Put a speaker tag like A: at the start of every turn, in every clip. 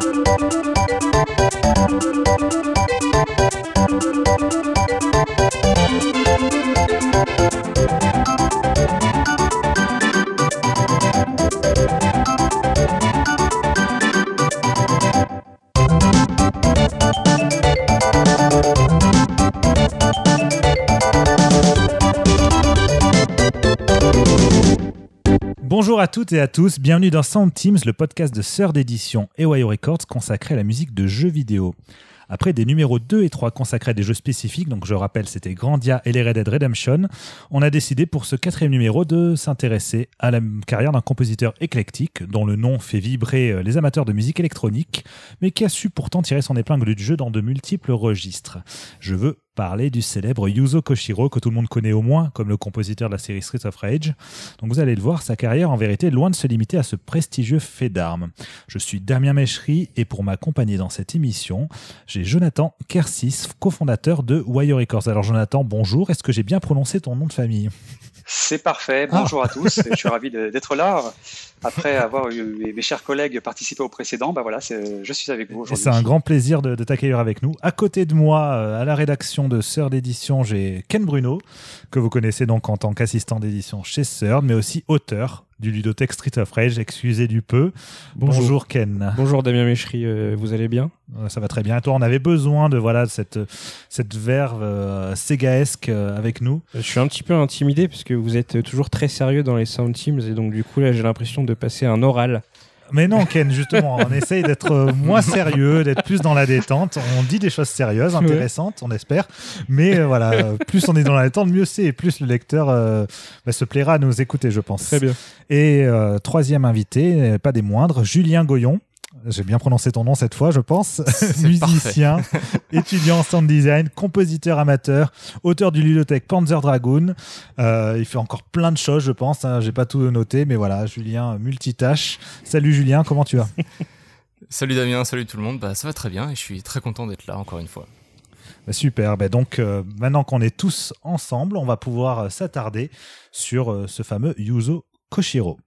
A: Thank you. Bonjour à toutes et à tous, bienvenue dans Sound Teams, le podcast de Sœur d'édition Wire Records consacré à la musique de jeux vidéo. Après des numéros 2 et 3 consacrés à des jeux spécifiques, donc je rappelle c'était Grandia et les Red Dead Redemption, on a décidé pour ce quatrième numéro de s'intéresser à la carrière d'un compositeur éclectique dont le nom fait vibrer euh, les amateurs de musique électronique, mais qui a su pourtant tirer son épingle du jeu dans de multiples registres. Je veux parler du célèbre Yuzo Koshiro, que tout le monde connaît au moins comme le compositeur de la série Street of Rage. Donc vous allez le voir, sa carrière en vérité est loin de se limiter à ce prestigieux fait d'armes. Je suis Damien Mechery et pour m'accompagner dans cette émission, j'ai Jonathan Kersis, cofondateur de Wire Records. Alors Jonathan, bonjour, est-ce que j'ai bien prononcé ton nom de famille?
B: C'est parfait. Bonjour à tous. Je suis ravi d'être là. Après avoir eu mes chers collègues participer au précédent, bah voilà, je suis avec vous aujourd'hui.
A: C'est un grand plaisir de, t'accueillir avec nous. À côté de moi, euh, à la rédaction de Sœur d'édition, j'ai Ken Bruno, que vous connaissez donc en tant qu'assistant d'édition chez Sœur, mais aussi auteur du ludothèque Street of Rage, excusez du peu. Bonjour, Ken.
C: Bonjour Damien Méchery, euh, vous allez bien?
A: Ça va très bien. toi, on avait besoin de voilà cette, cette verve euh, Segaesque euh, avec nous.
C: Je suis un petit peu intimidé parce que vous êtes toujours très sérieux dans les Sound Teams et donc du coup là j'ai l'impression de passer un oral.
A: Mais non, Ken, justement, on essaye d'être euh, moins sérieux, d'être plus dans la détente. On dit des choses sérieuses, intéressantes, on espère. Mais euh, voilà, plus on est dans la détente, mieux c'est. Et plus le lecteur euh, bah, se plaira à nous écouter, je pense.
C: Très bien.
A: Et troisième invité, pas des moindres, Julien Goyon. J'ai bien prononcé ton nom cette fois, je pense. Musicien, étudiant en sound design, compositeur amateur, auteur du ludothèque Panzer Dragoon. Euh, il fait encore plein de choses, je pense. Hein. J'ai pas tout noté, mais voilà, Julien multitâche. Salut Julien, comment tu vas?
D: Salut Damien, salut tout le monde. Bah, ça va très bien et je suis très content d'être là encore une fois.
A: Bah, super. Bah, donc euh, maintenant qu'on est tous ensemble, on va pouvoir euh, s'attarder sur ce fameux Yuzo Koshiro.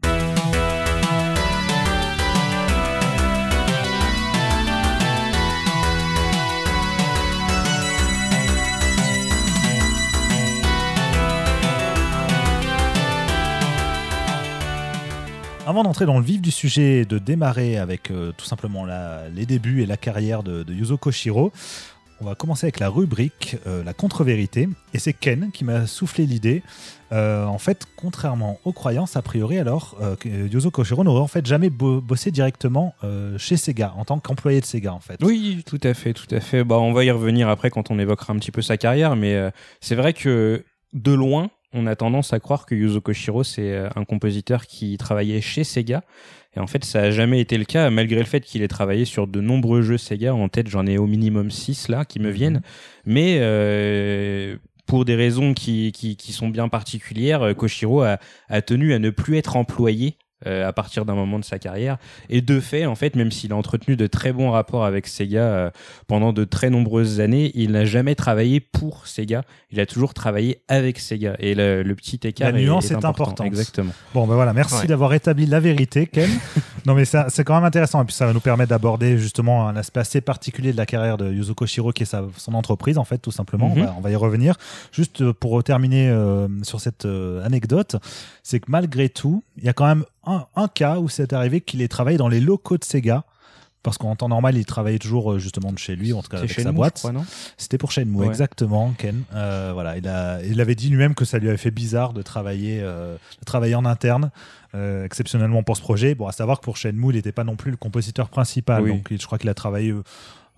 A: Avant d'entrer dans le vif du sujet, de démarrer avec euh, tout simplement les débuts et la carrière de, Yuzo Koshiro, on va commencer avec la rubrique euh, La contre-vérité. Et c'est Ken qui m'a soufflé l'idée. Euh, en fait, contrairement aux croyances, a priori, alors, Yuzo Koshiro n'aurait en fait jamais bossé directement chez Sega, en tant qu'employé de Sega, en fait.
C: Oui, tout à fait, tout à fait. Bah, on va y revenir après quand on évoquera un petit peu sa carrière, mais c'est vrai que de loin, on a tendance à croire que Yuzo Koshiro, c'est euh, un compositeur qui travaillait chez Sega. Et en fait, ça n'a jamais été le cas, malgré le fait qu'il ait travaillé sur de nombreux jeux Sega. En tête, j'en ai au minimum 6 là qui me viennent. Mais euh, pour des raisons qui, sont bien particulières, Koshiro a, a, tenu à ne plus être employé euh, à partir d'un moment de sa carrière. Et de fait, en fait, même s'il a entretenu de très bons rapports avec Sega euh, pendant de très nombreuses années, il n'a jamais travaillé pour Sega. Il a toujours travaillé avec Sega. Et le, petit écart
A: la nuance
C: est,
A: important.
C: Exactement.
A: Bon, ben voilà, merci d'avoir établi la vérité, Ken. non, mais c'est quand même intéressant. Et puis ça va nous permettre d'aborder justement un aspect assez particulier de la carrière de Yuzo Koshiro, qui est sa, son entreprise, en fait, tout simplement. Mhm. on, va, y revenir. Juste pour terminer euh, sur cette anecdote, c'est que malgré tout, il y a quand même un, cas où c'est arrivé qu'il ait travaillé dans les locaux de Sega. Parce qu'en temps normal, il travaillait toujours euh, justement de chez lui, en tout cas avec sa boîte. C'était pour Shenmue, exactement, Ken. Euh, voilà, il, a, il avait dit lui-même que ça lui avait fait bizarre de travailler, euh, de travailler en interne, exceptionnellement pour ce projet. Bon, à savoir que pour Shenmue, il n'était pas non plus le compositeur principal. Donc, je crois qu'il a travaillé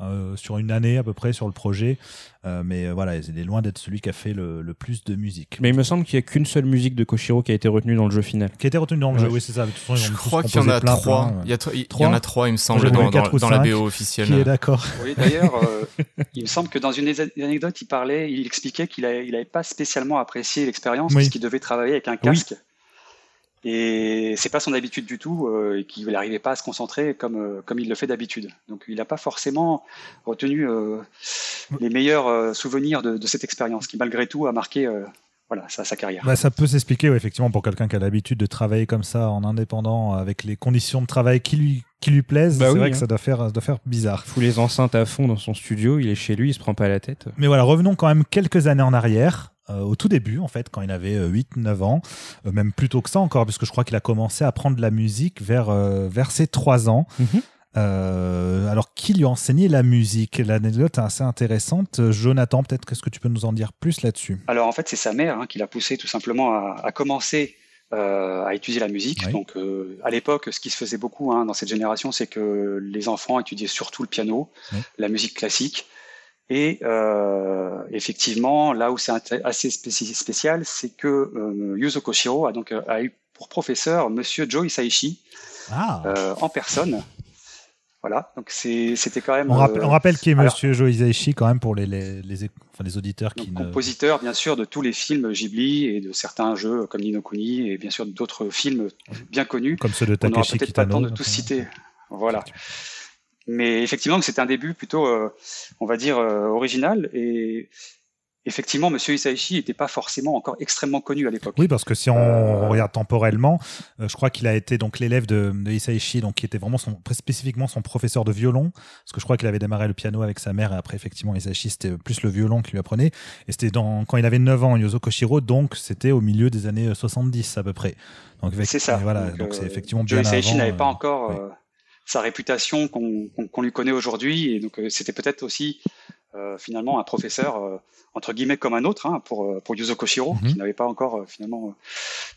A: euh, sur une année à peu près sur le projet. Euh, mais euh, voilà, il est loin d'être celui qui a fait le, plus de musique.
C: Mais il me semble qu'il n'y a qu'une seule musique de Koshiro qui a été retenue dans le jeu final.
A: Qui a été retenue dans le jeu, oui, c'est ça.
D: Je crois qu'il y en a trois. il, y en a trois, il me semble, dans, dans, la BO officielle.
A: Qui est d'accord.
B: Oui, d'ailleurs, il me semble que dans une anecdote, il parlait, il expliquait qu'il n'avait pas spécialement apprécié l'expérience parce qu'il devait travailler avec un casque. Et c'est pas son habitude du tout, euh, et qu'il n'arrivait pas à se concentrer comme, euh, comme il le fait d'habitude. Donc il n'a pas forcément retenu euh, les meilleurs euh, souvenirs de, de, cette expérience, qui malgré tout a marqué euh, voilà, sa, sa carrière.
A: Bah, ça peut s'expliquer, effectivement, pour quelqu'un qui a l'habitude de travailler comme ça en indépendant, avec les conditions de travail qui lui qui lui plaisent. Bah c'est vrai que hein. ça doit faire, doit faire bizarre.
C: Il fout les enceintes à fond dans son studio, il est chez lui, il se prend pas la tête.
A: Mais voilà, revenons quand même quelques années en arrière. Euh, au tout début, en fait, quand il avait 8-9 euh, ans, euh, même plus tôt que ça encore, puisque je crois qu'il a commencé à apprendre de la musique vers, vers ses 3 ans. Mhm. alors, qui lui a enseigné la musique? L'anecdote est assez intéressante. Jonathan, peut-être qu'est-ce que tu peux nous en dire plus là-dessus?
B: Alors, en fait, c'est sa mère hein, qui l'a poussé tout simplement à, commencer à étudier la musique. Donc, à l'époque, ce qui se faisait beaucoup hein, dans cette génération, c'est que les enfants étudiaient surtout le piano, la musique classique. Et euh, effectivement, là où c'est assez spécial, c'est que euh, Yuzo Koshiro a donc euh, a eu pour professeur Monsieur Joe Isaichi ah. euh, en personne. Voilà, donc c'était quand même.
A: On, rappelle, on rappelle qui est Monsieur Joe Isaichi quand même pour les, les, les, enfin, les auditeurs qui.
B: Donc, Compositeur bien sûr de tous les films Ghibli et de certains jeux comme Nino Kuni et bien sûr d'autres films bien connus.
A: Comme ceux de Takeshi
B: Kitano. peut-être pas le temps de tous citer. Voilà. Mais effectivement, c'est un début plutôt, euh, on va dire, euh, original. Et effectivement, Monsieur Isaichi n'était pas forcément encore extrêmement connu à l'époque.
A: Oui, parce que si on euh, regarde temporellement, je crois qu'il a été donc l'élève de, de, Isaichi, donc qui était vraiment son, spécifiquement son professeur de violon, parce que je crois qu'il avait démarré le piano avec sa mère, et après effectivement Isaichi c'était plus le violon qui lui apprenait, et c'était quand il avait 9 ans, Yozo Koshiro, donc c'était au milieu des années 70 à peu près.
B: C'est ça.
A: Voilà, donc c'est effectivement bien
B: Isaichi n'avait pas encore sa réputation qu'on lui connaît aujourd'hui. Et donc, euh, c'était peut-être aussi euh, finalement un professeur euh, entre guillemets comme un autre hein, pour pour Yuzo Koshiro, mhm. qui n'avait pas encore finalement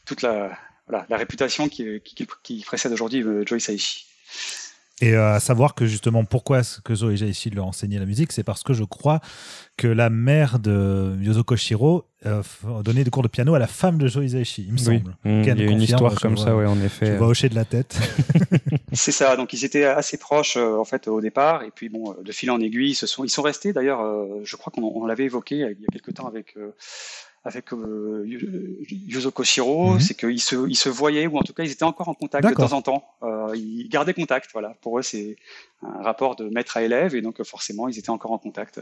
B: toute la la réputation qui, qui, qui précède aujourd'hui Joe Saishi.
A: Et à savoir que justement, pourquoi que Zoé lui a enseigné la musique, c'est parce que je crois que la mère de Yuzo Koshiro euh, donnait des cours de piano à la femme de Joe Hisaishi, il me semble.
C: Mmh, il y a une histoire comme ça, oui, en effet.
A: Tu vas hocher de la tête.
B: c'est ça, donc ils étaient assez proches euh, en fait au départ, et puis bon, de fil en aiguille, ils, se sont, ils sont restés d'ailleurs, euh, je crois qu'on l'avait évoqué il y a quelques temps avec avec euh, Yuzo Koshiro, mhm. c'est qu'ils se, ils se voyaient, ou en tout cas ils étaient encore en contact de temps en temps. Euh, ils gardaient contact, voilà. Pour eux, c'est un rapport de maître à élève, et donc forcément, ils étaient encore en contact.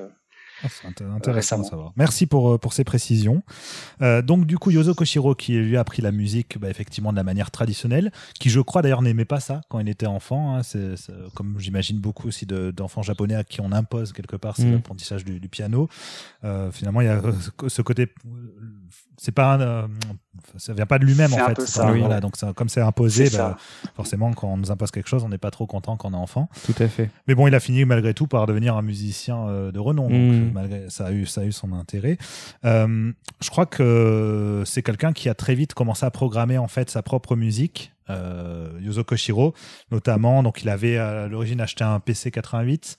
B: Euh,
A: ah, c'est intéressant à savoir. Merci pour, euh, pour ces précisions. Euh, donc, du coup, Yozo Koshiro, qui lui a appris la musique bah, effectivement de la manière traditionnelle, qui je crois d'ailleurs n'aimait pas ça quand il était enfant. Hein. c'est, comme j'imagine beaucoup aussi d'enfants japonais à qui on impose quelque part c'est mm. l'apprentissage du, piano. Euh, finalement, il y a ce côté c'est pas euh, ça vient pas de lui-même en fait.
B: ça,
A: voilà, donc comme c'est imposé bah, forcément quand on nous impose quelque chose on n'est pas trop content quand on est enfant.
C: Tout à fait.
A: Mais bon il a fini malgré tout par devenir un musicien euh, de renom. Donc mm. malgré ça a eu ça a eu son intérêt. Euh, je crois que c'est quelqu'un qui a très vite commencé à programmer en fait sa propre musique euh, Yuzo Koshiro notamment. Donc il avait à l'origine acheté un PC 88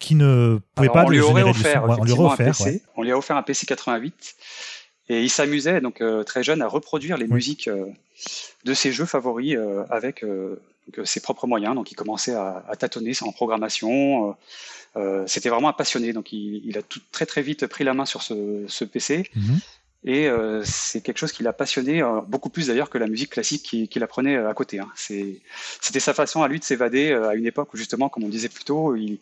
A: qui ne pouvait pas
B: on lui aurait offert, on lui aurait offert on lui a offert un PC 88 et il s'amusait, donc euh, très jeune, à reproduire les musiques euh, de ses jeux favoris euh, avec ses propres moyens. Donc il commençait à, à tâtonner en programmation. C'était vraiment un passionné. Donc il, a tout, très très vite pris la main sur ce, ce PC. Mhm. Et c'est quelque chose qui l'a passionné, beaucoup plus d'ailleurs que la musique classique qu'il apprenait à côté. Hein. C'était sa façon à lui de s'évader à une époque où justement, comme on disait plus tôt, il,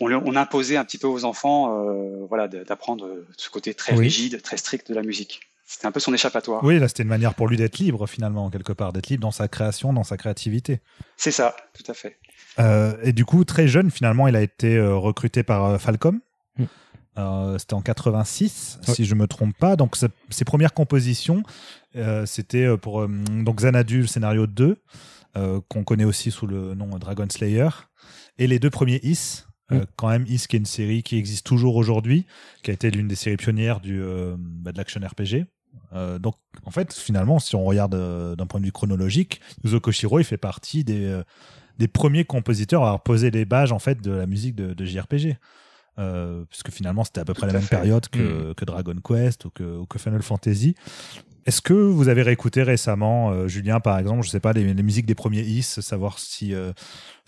B: on, imposait un petit peu aux enfants euh, voilà, d'apprendre ce côté très rigide, très strict de la musique. C'était un peu son échappatoire.
A: Oui, là, c'était une manière pour lui d'être libre, finalement, quelque part, d'être libre dans sa création, dans sa créativité.
B: C'est ça, tout à fait.
A: Euh, et du coup, très jeune, finalement, il a été euh, recruté par Falcom. Mm. c'était en 86, si je me trompe pas. Donc, ses premières compositions, c'était pour donc Xanadu, le scénario 2, qu'on connaît aussi sous le nom Dragon Slayer. Et les deux premiers Is, euh, quand même, Is, qui est une série qui existe toujours aujourd'hui, qui a été l'une des séries pionnières du, euh, bah, de l'action RPG. Euh, donc, en fait, finalement, si on regarde d'un point de vue chronologique, Yuzo Koshiro, il fait partie des, des premiers compositeurs à avoir posé les bases en fait, de la musique de, de JRPG. puisque finalement, c'était à peu près la même période que, mm. que, Dragon Quest ou que, ou que Final Fantasy. Est-ce que vous avez réécouté récemment, Julien, par exemple, je sais pas, les, les musiques des premiers Is, savoir si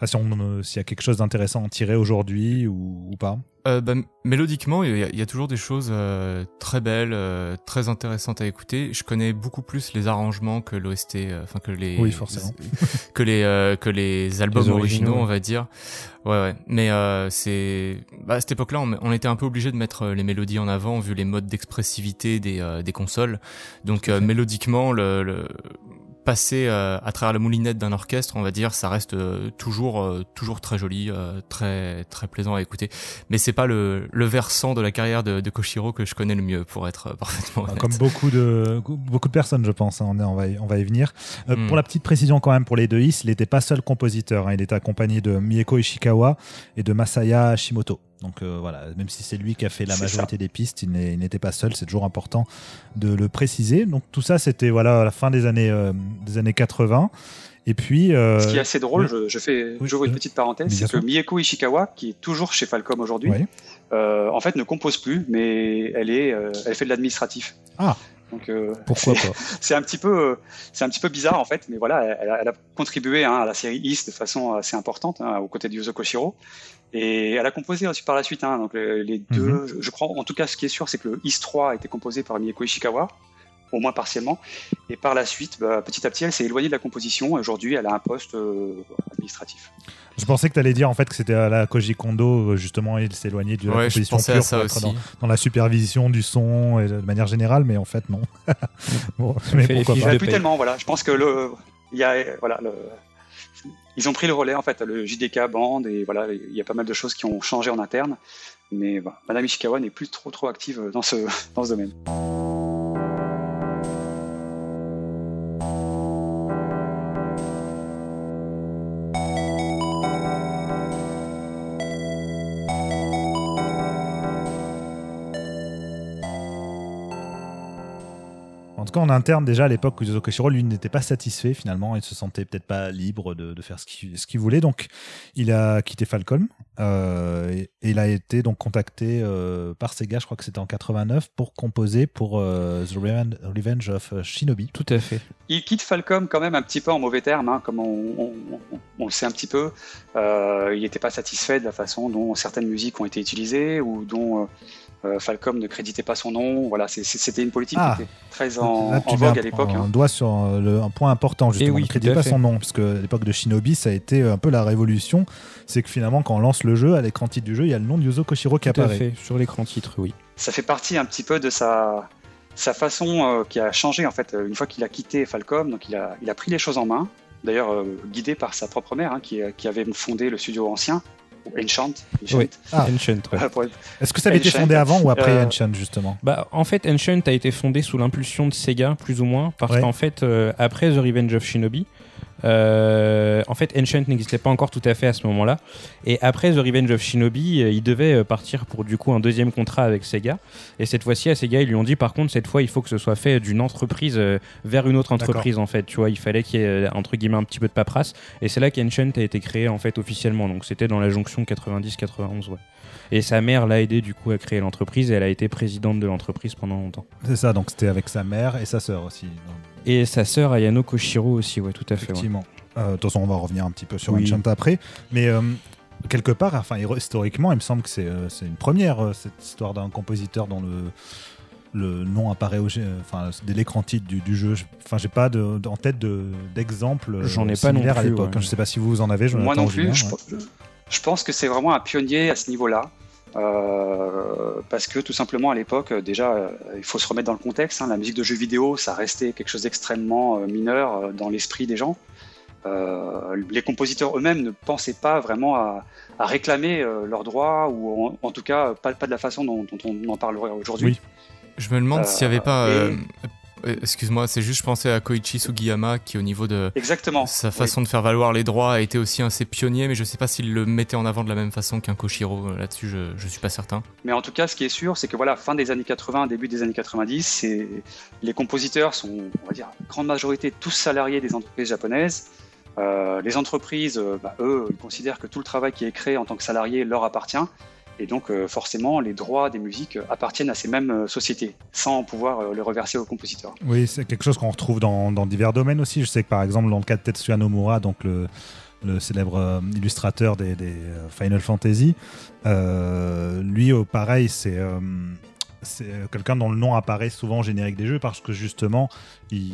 A: s'il y a quelque chose d'intéressant à en tirer aujourd'hui ou, pas
D: euh, bah, Mélodiquement, il y, a toujours des choses euh, très belles, euh, très intéressantes à écouter. Je connais beaucoup plus les arrangements que l'OST, enfin que les,
A: oui, forcément.
D: que les que les albums originaux, on va dire. Ouais, ouais. Mais c'est bah, à cette époque-là, on, était un peu obligé de mettre les mélodies en avant vu les modes d'expressivité des, des consoles. Donc mélodiquement, le passer euh, à travers la moulinette d'un orchestre, on va dire, ça reste euh, toujours euh, toujours très joli, très très plaisant à écouter. Mais c'est pas le, le versant de la carrière de, de, Koshiro que je connais le mieux, pour être parfaitement honnête.
A: Comme beaucoup de beaucoup de personnes, je pense. Hein, on, on, va y, on va y venir. Hmm. Pour la petite précision quand même, pour les deux Is, il n'était pas seul compositeur. Hein, il était accompagné de Mieko Ishikawa et de Masaya Hashimoto. Donc voilà, même si c'est lui qui a fait la majorité des pistes, il n'était pas seul. C'est toujours important de le préciser. Donc tout ça, c'était voilà à la fin des années des années 80. Et puis,
B: euh, ce qui est assez drôle, je, fais, j'ouvre une petite parenthèse, c'est que Mieko Ishikawa, qui est toujours chez Falcom aujourd'hui, euh, en fait ne compose plus, mais elle est, euh, elle fait de l'administratif.
A: Ah. Donc, Pourquoi pas?
B: C'est un petit peu, c'est un petit peu bizarre en fait, mais voilà, elle, a, contribué hein, à la série East de façon assez importante hein, aux côtés de Yuzo Koshiro, et elle a composé aussi par la suite. Hein, donc les, deux, mhm. je, je, crois, en tout cas, ce qui est sûr, c'est que le East 3 a été composé par Mieko Ishikawa, au moins partiellement. Et par la suite, bah, petit à petit, elle s'est éloignée de la composition. Aujourd'hui, elle a un poste euh, administratif.
A: Je pensais que tu allais dire en fait que c'était à la Koji Kondo, euh, justement, il s'est éloigné de la composition pure
D: ça pour
A: dans, dans, la supervision du son et de manière générale, mais en fait, non.
B: bon, mais pourquoi pas. Plus tellement, voilà. Je pense que le, il y a, voilà, le, ils ont pris le relais en fait, le JDK band et voilà, il y a pas mal de choses qui ont changé en interne. Mais voilà, Madame Ishikawa n'est plus trop trop active dans ce dans ce domaine.
A: Tout cas, en interne, déjà à l'époque, Yuzo Koshiro, lui, n'était pas satisfait finalement. Il se sentait peut-être pas libre de, faire ce qu'il voulait. Donc, il a quitté Falcon euh, et, il a été donc contacté euh, par Sega, je crois que c'était en 89, pour composer pour euh, The Revenge of Shinobi.
C: Tout à fait.
B: Il quitte Falcom quand même un petit peu en mauvais termes, hein, comme on, le sait un petit peu. il n'était pas satisfait de la façon dont certaines musiques ont été utilisées ou dont euh, Falcom ne créditait pas son nom. Voilà, c'était une politique qui ah. était très en, vogue à l'époque.
A: On hein. doit sur un point important, justement. Il ne crédite pas son nom, parce que à l'époque de Shinobi, ça a été un peu la révolution. C'est que finalement, quand on lance le jeu, à l'écran titre du jeu, il y a le nom de Yuzo Koshiro qui apparaît. Fait,
C: sur l'écran titre, oui.
B: Ça fait partie un petit peu de sa, sa façon euh, qui a changé, en fait, une fois qu'il a quitté Falcom. Donc, il a, il a pris les choses en main. D'ailleurs, euh, guidé par sa propre mère, hein, qui, qui avait fondé le studio ancien. Enchant.
C: Oui. Ah.
A: Est-ce que ça avait été fondé avant ou après euh, Enchant justement
C: bah, En fait, Enchant a été fondé sous l'impulsion de Sega, plus ou moins, parce qu'en fait, euh, après The Revenge of Shinobi, euh, en fait, Ancient n'existait pas encore tout à fait à ce moment-là. Et après The Revenge of Shinobi, euh, il devait euh, partir pour du coup un deuxième contrat avec Sega. Et cette fois-ci, à Sega, ils lui ont dit par contre, cette fois, il faut que ce soit fait d'une entreprise vers une autre entreprise en fait. Tu vois, il fallait qu'il y ait entre guillemets un petit peu de paperasse. Et c'est là qu'Ancient a été créé en fait officiellement. Donc c'était dans la jonction 90-91. Ouais. Et sa mère l'a aidé du coup à créer l'entreprise et elle a été présidente de l'entreprise pendant longtemps.
A: C'est ça, donc c'était avec sa mère et sa sœur aussi.
C: Et sa sœur Ayano Koshiro aussi, ouais, tout à fait.
A: Effectivement. Euh, de toute façon, on va revenir un petit peu sur oui. après. Mais euh, quelque part, enfin, historiquement, il me semble que c'est euh, une première, cette histoire d'un compositeur dont le le nom apparaît au, enfin, dès l'écran titre du, jeu. Enfin, j'ai pas de, en tête d'exemple de,
C: J'en ai pas non plus, à l'époque.
A: Je sais pas si vous en avez.
B: Moi non plus. je, pense que c'est vraiment un pionnier à ce niveau-là. Euh, parce que tout simplement à l'époque, déjà, euh, il faut se remettre dans le contexte. Hein, la musique de jeux vidéo, ça restait quelque chose d'extrêmement euh, mineur dans l'esprit des gens. les compositeurs eux-mêmes ne pensaient pas vraiment à, réclamer leurs droits, ou en, tout cas pas, pas, de la façon dont, on en parlerait aujourd'hui.
D: Je me demande s'il n'y avait pas euh, excuse-moi, c'est juste je pensais à Koichi Sugiyama qui au niveau de
B: Exactement.
D: sa façon de faire valoir les droits a été aussi assez pionnier, mais je sais pas s'il le mettait en avant de la même façon qu'un Koshiro. Euh, là-dessus, je, je suis pas certain.
B: Mais en tout cas, ce qui est sûr, c'est que voilà, fin des années 80, début des années 90, les compositeurs sont, on va dire, grande majorité tous salariés des entreprises japonaises. Euh, les entreprises, bah, eux, ils considèrent que tout le travail qui est créé en tant que salarié leur appartient. Et donc, euh, forcément, les droits des musiques appartiennent à ces mêmes euh, sociétés, sans pouvoir euh, les reverser aux compositeurs.
A: Oui, c'est quelque chose qu'on retrouve dans, divers domaines aussi. Je sais que, par exemple, dans le cas de Tetsuya Nomura, donc le, célèbre illustrateur des, Final Fantasy, lui, pareil, c'est quelqu'un dont le nom apparaît souvent au générique des jeux parce que justement il,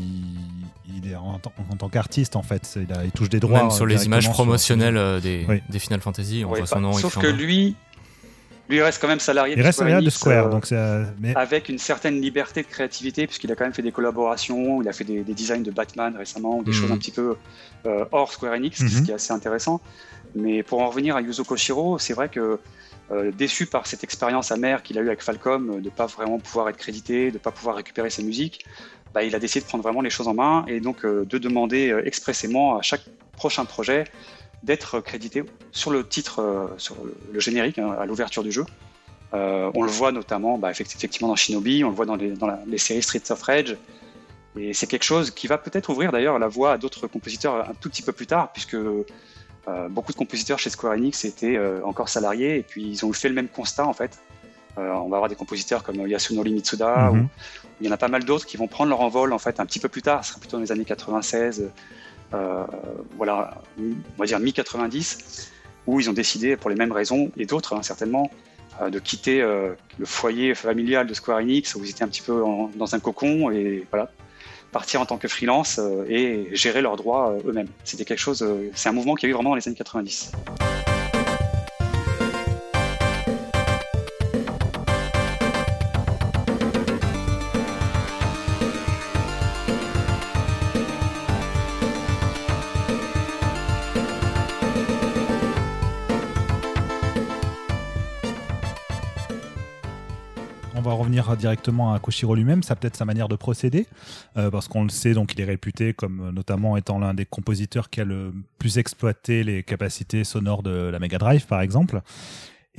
A: est en, tant qu'artiste en fait il, touche des droits
D: même sur les images promotionnelles des, Final Fantasy on voit son nom
B: sauf que lui Lui, il reste quand même salarié
A: il
B: de
A: reste
B: Square.
A: salarié de Square,
B: euh,
A: donc mais
B: Avec une certaine liberté de créativité, puisqu'il a quand même fait des collaborations, il a fait des, des designs de Batman récemment, des
D: Mhm.
B: choses un petit peu euh, hors Square Enix,
A: Mhm.
B: ce qui est assez intéressant. Mais pour en revenir à Yuzo Koshiro, c'est vrai que euh, déçu par cette expérience amère qu'il a eue avec Falcom, euh, de ne pas vraiment pouvoir être crédité, de ne pas pouvoir récupérer ses musiques, bah, il a décidé de prendre vraiment les choses en main et donc euh, de demander euh, expressément à chaque prochain projet d'être crédité sur le titre, euh, sur le, générique, hein, à l'ouverture du jeu. Euh, on le voit notamment bah, effect- effectivement dans Shinobi, on le voit dans les, dans la- les séries Streets of Rage. Et c'est quelque chose qui va peut-être ouvrir d'ailleurs la voie à d'autres compositeurs un tout petit peu plus tard, puisque euh, beaucoup de compositeurs chez Square Enix étaient euh, encore salariés et puis ils ont fait le même constat en fait. On va avoir des compositeurs comme Yasunori Mitsuda,
A: Mhm.
B: ou il y en a pas mal d'autres qui vont prendre leur envol en fait un petit peu plus tard, ce sera plutôt dans les années 96, euh, voilà, on va dire mi-90, où ils ont décidé pour les mêmes raisons et d'autres hein, certainement euh, de quitter euh, le foyer familial de Square Enix où ils étaient un petit peu dans un cocon et voilà partir en tant que freelance euh, et gérer leurs droits euh, eux-mêmes. C'était quelque chose, euh, c'est un mouvement qui a eu vraiment dans les années 90.
A: Directement à Koshiro lui-même, ça peut-être sa manière de procéder, euh, parce qu'on le sait, donc il est réputé comme euh, notamment étant l'un des compositeurs qui a le plus exploité les capacités sonores de la Mega Drive, par exemple.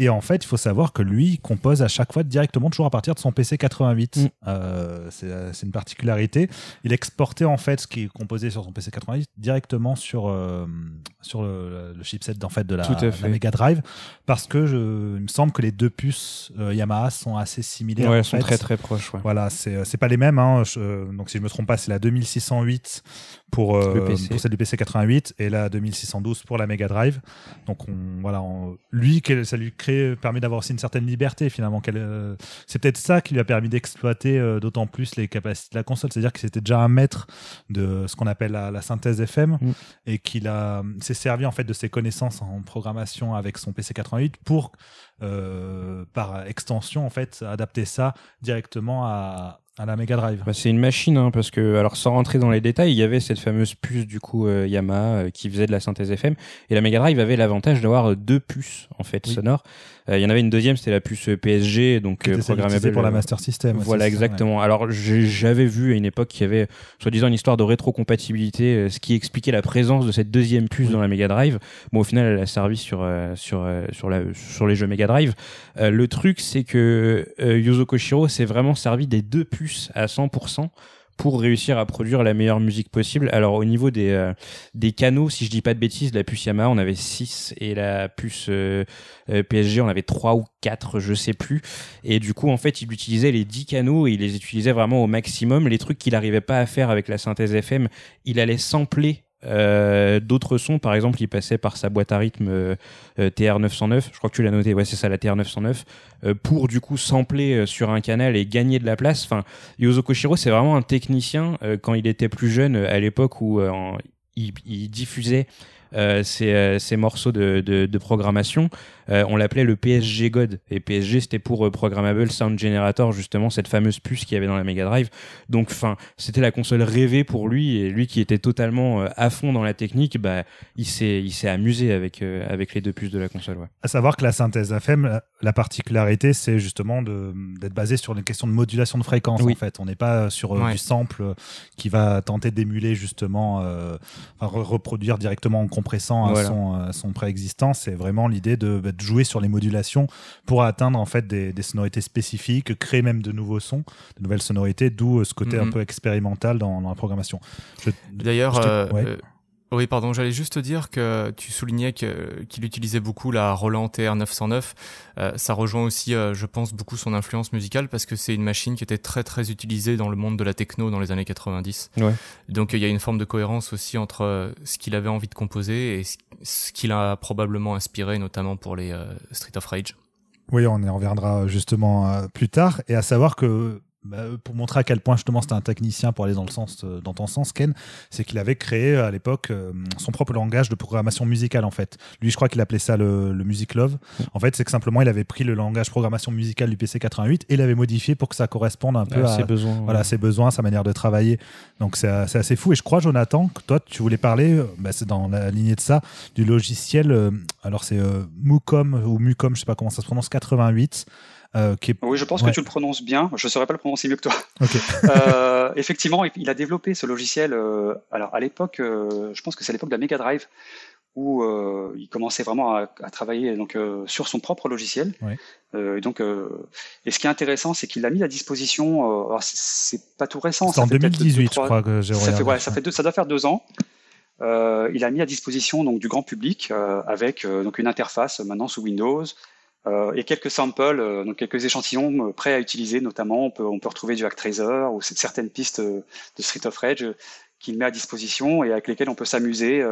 A: Et en fait, il faut savoir que lui il compose à chaque fois directement, toujours à partir de son PC 88.
C: Mm.
A: Euh, c'est euh, c'est une particularité. Il exportait en fait ce qui est composé sur son PC 88 directement sur euh, sur le, le chipset en fait de la. Mega Drive, parce que je, il me semble que les deux puces euh, Yamaha sont assez similaires.
C: Ouais, elles sont
A: fait.
C: très très proches. Ouais.
A: Voilà, c'est c'est pas les mêmes. Hein. Je- donc si je me trompe pas, c'est la 2608 pour, euh, pour celle du PC 88 et la 2612 pour la Mega Drive. Donc on, voilà, on- lui, ça lui crée, permet d'avoir aussi une certaine liberté finalement. euh, c'est peut-être ça qui lui a permis d'exploiter euh, d'autant plus les capacités de la console. C'est-à-dire que c'était déjà un maître de ce qu'on appelle la, la synthèse FM
C: Mm.
A: et qu'il a s'est servi en fait de ses connaissances en programmation avec son PC 88 pour euh, par extension en fait adapter ça directement à, à la Mega Drive.
C: Bah, c'est une machine, hein, parce que, alors sans rentrer dans les détails, il y avait cette fameuse puce du coup euh, Yamaha euh, qui faisait de la synthèse FM, et la Mega Drive avait l'avantage d'avoir euh, deux puces en fait
A: Oui.
C: sonores. Euh, il y en avait une deuxième, c'était la puce PSG, donc
A: était
C: programmable
A: pour la Master System. aussi,
C: Voilà,
A: c'est ça, ouais.
C: exactement. Alors, j'avais vu à une époque qu'il y avait, soi-disant, une histoire de rétrocompatibilité, ce qui expliquait la présence de cette deuxième puce
A: Oui.
C: dans la Mega Drive. Bon, au final, elle a servi sur sur sur la sur les jeux Mega Drive. Le truc, c'est que Yuzo Koshiro s'est vraiment servi des deux puces à 100% pour réussir à produire la meilleure musique possible. Alors au niveau des euh, des canaux, si je dis pas de bêtises, la puce Yamaha on avait 6 et la puce euh, euh, PSG on avait 3 ou 4, je sais plus. Et du coup en fait, il utilisait les 10 canaux et il les utilisait vraiment au maximum. Les trucs qu'il n'arrivait pas à faire avec la synthèse FM, il allait sampler euh, d'autres sons, par exemple, il passait par sa boîte à rythme euh, euh, TR909, je crois que tu l'as noté, ouais c'est ça la TR909, euh, pour du coup sampler euh, sur un canal et gagner de la place. Enfin, Yozo Koshiro c'est vraiment un technicien quand il était plus jeune, à l'époque où en- il, il diffusait ses, ses morceaux de, de, de programmation. Euh, on l'appelait le PSG God. Et PSG, c'était pour euh, Programmable Sound Generator, justement, cette fameuse puce qu'il y avait dans la Mega Drive. Donc, enfin, c'était la console rêvée pour lui. Et lui qui était totalement euh, à fond dans la technique, bah, il s'est, il s'est amusé avec, euh, avec les deux puces de la console. Ouais.
A: À savoir que la synthèse FM, la- la particularité, c'est justement d'être basée sur une question de modulation de fréquence.
C: Oui.
A: En fait, on n'est pas sur euh,
D: Ouais.
A: du sample qui va tenter d'émuler justement, euh, enfin, reproduire directement en compressant
C: Voilà.
A: son, son préexistant. C'est vraiment l'idée de, bah, de jouer sur les modulations pour atteindre en fait des, des sonorités spécifiques, créer même de nouveaux sons, de nouvelles sonorités, d'où euh, ce côté un
D: Mhm.
A: peu expérimental dans, dans la programmation.
D: D'ailleurs,
A: ouais.
D: Oui, pardon, j'allais juste te dire que tu soulignais que- qu'il utilisait beaucoup la Roland TR-909. Euh, ça rejoint aussi, euh, je pense, beaucoup son influence musicale parce que c'est une machine qui était très très utilisée dans le monde de la techno dans les années 90.
C: Ouais.
D: Donc il y a une forme de cohérence aussi entre euh, ce qu'il avait envie de composer et ce- qu'il a probablement inspiré, notamment pour les euh, Street of Rage.
A: Oui, on y reviendra justement plus tard. Et à savoir que pour montrer à quel point justement c'était un technicien pour aller dans le sens euh, dans ton sens Ken c'est qu'il avait créé à l'époque euh, son propre langage de programmation musicale en fait. Lui je crois qu'il appelait ça le, Music Love. En fait c'est que simplement il avait pris le langage programmation musicale du PC 88 et l'avait modifié pour que ça corresponde un peu à,
C: ses besoins
A: voilà ses besoins sa manière de travailler. Donc c'est assez fou. Et je crois Jonathan que toi tu voulais parler bah, c'est dans la lignée de ça du logiciel alors c'est Mucom ou Mucom je sais pas comment ça se prononce 88
B: euh, oui, je pense que tu le prononces bien. Je ne saurais pas le prononcer mieux que toi. euh, effectivement, il a développé ce logiciel. Euh, alors, à l'époque, je pense que c'est à l'époque de la Mega Drive où il commençait vraiment à, à travailler donc sur son propre logiciel. et donc, et ce qui est intéressant, c'est qu'il l'a mis à disposition. alors, c'est pas tout récent.
A: C'est en 2018, je crois que j'ai
B: ça fait, ouais, ça fait deux, ça doit faire deux ans. il a mis à disposition donc du grand public avec donc une interface maintenant sous Windows, et quelques samples, euh, donc quelques échantillons euh, prêts à utiliser, notamment on peut, on peut retrouver du Actraiser ou certaines pistes de Street of Rage qu'il met à disposition et avec lesquelles on peut s'amuser,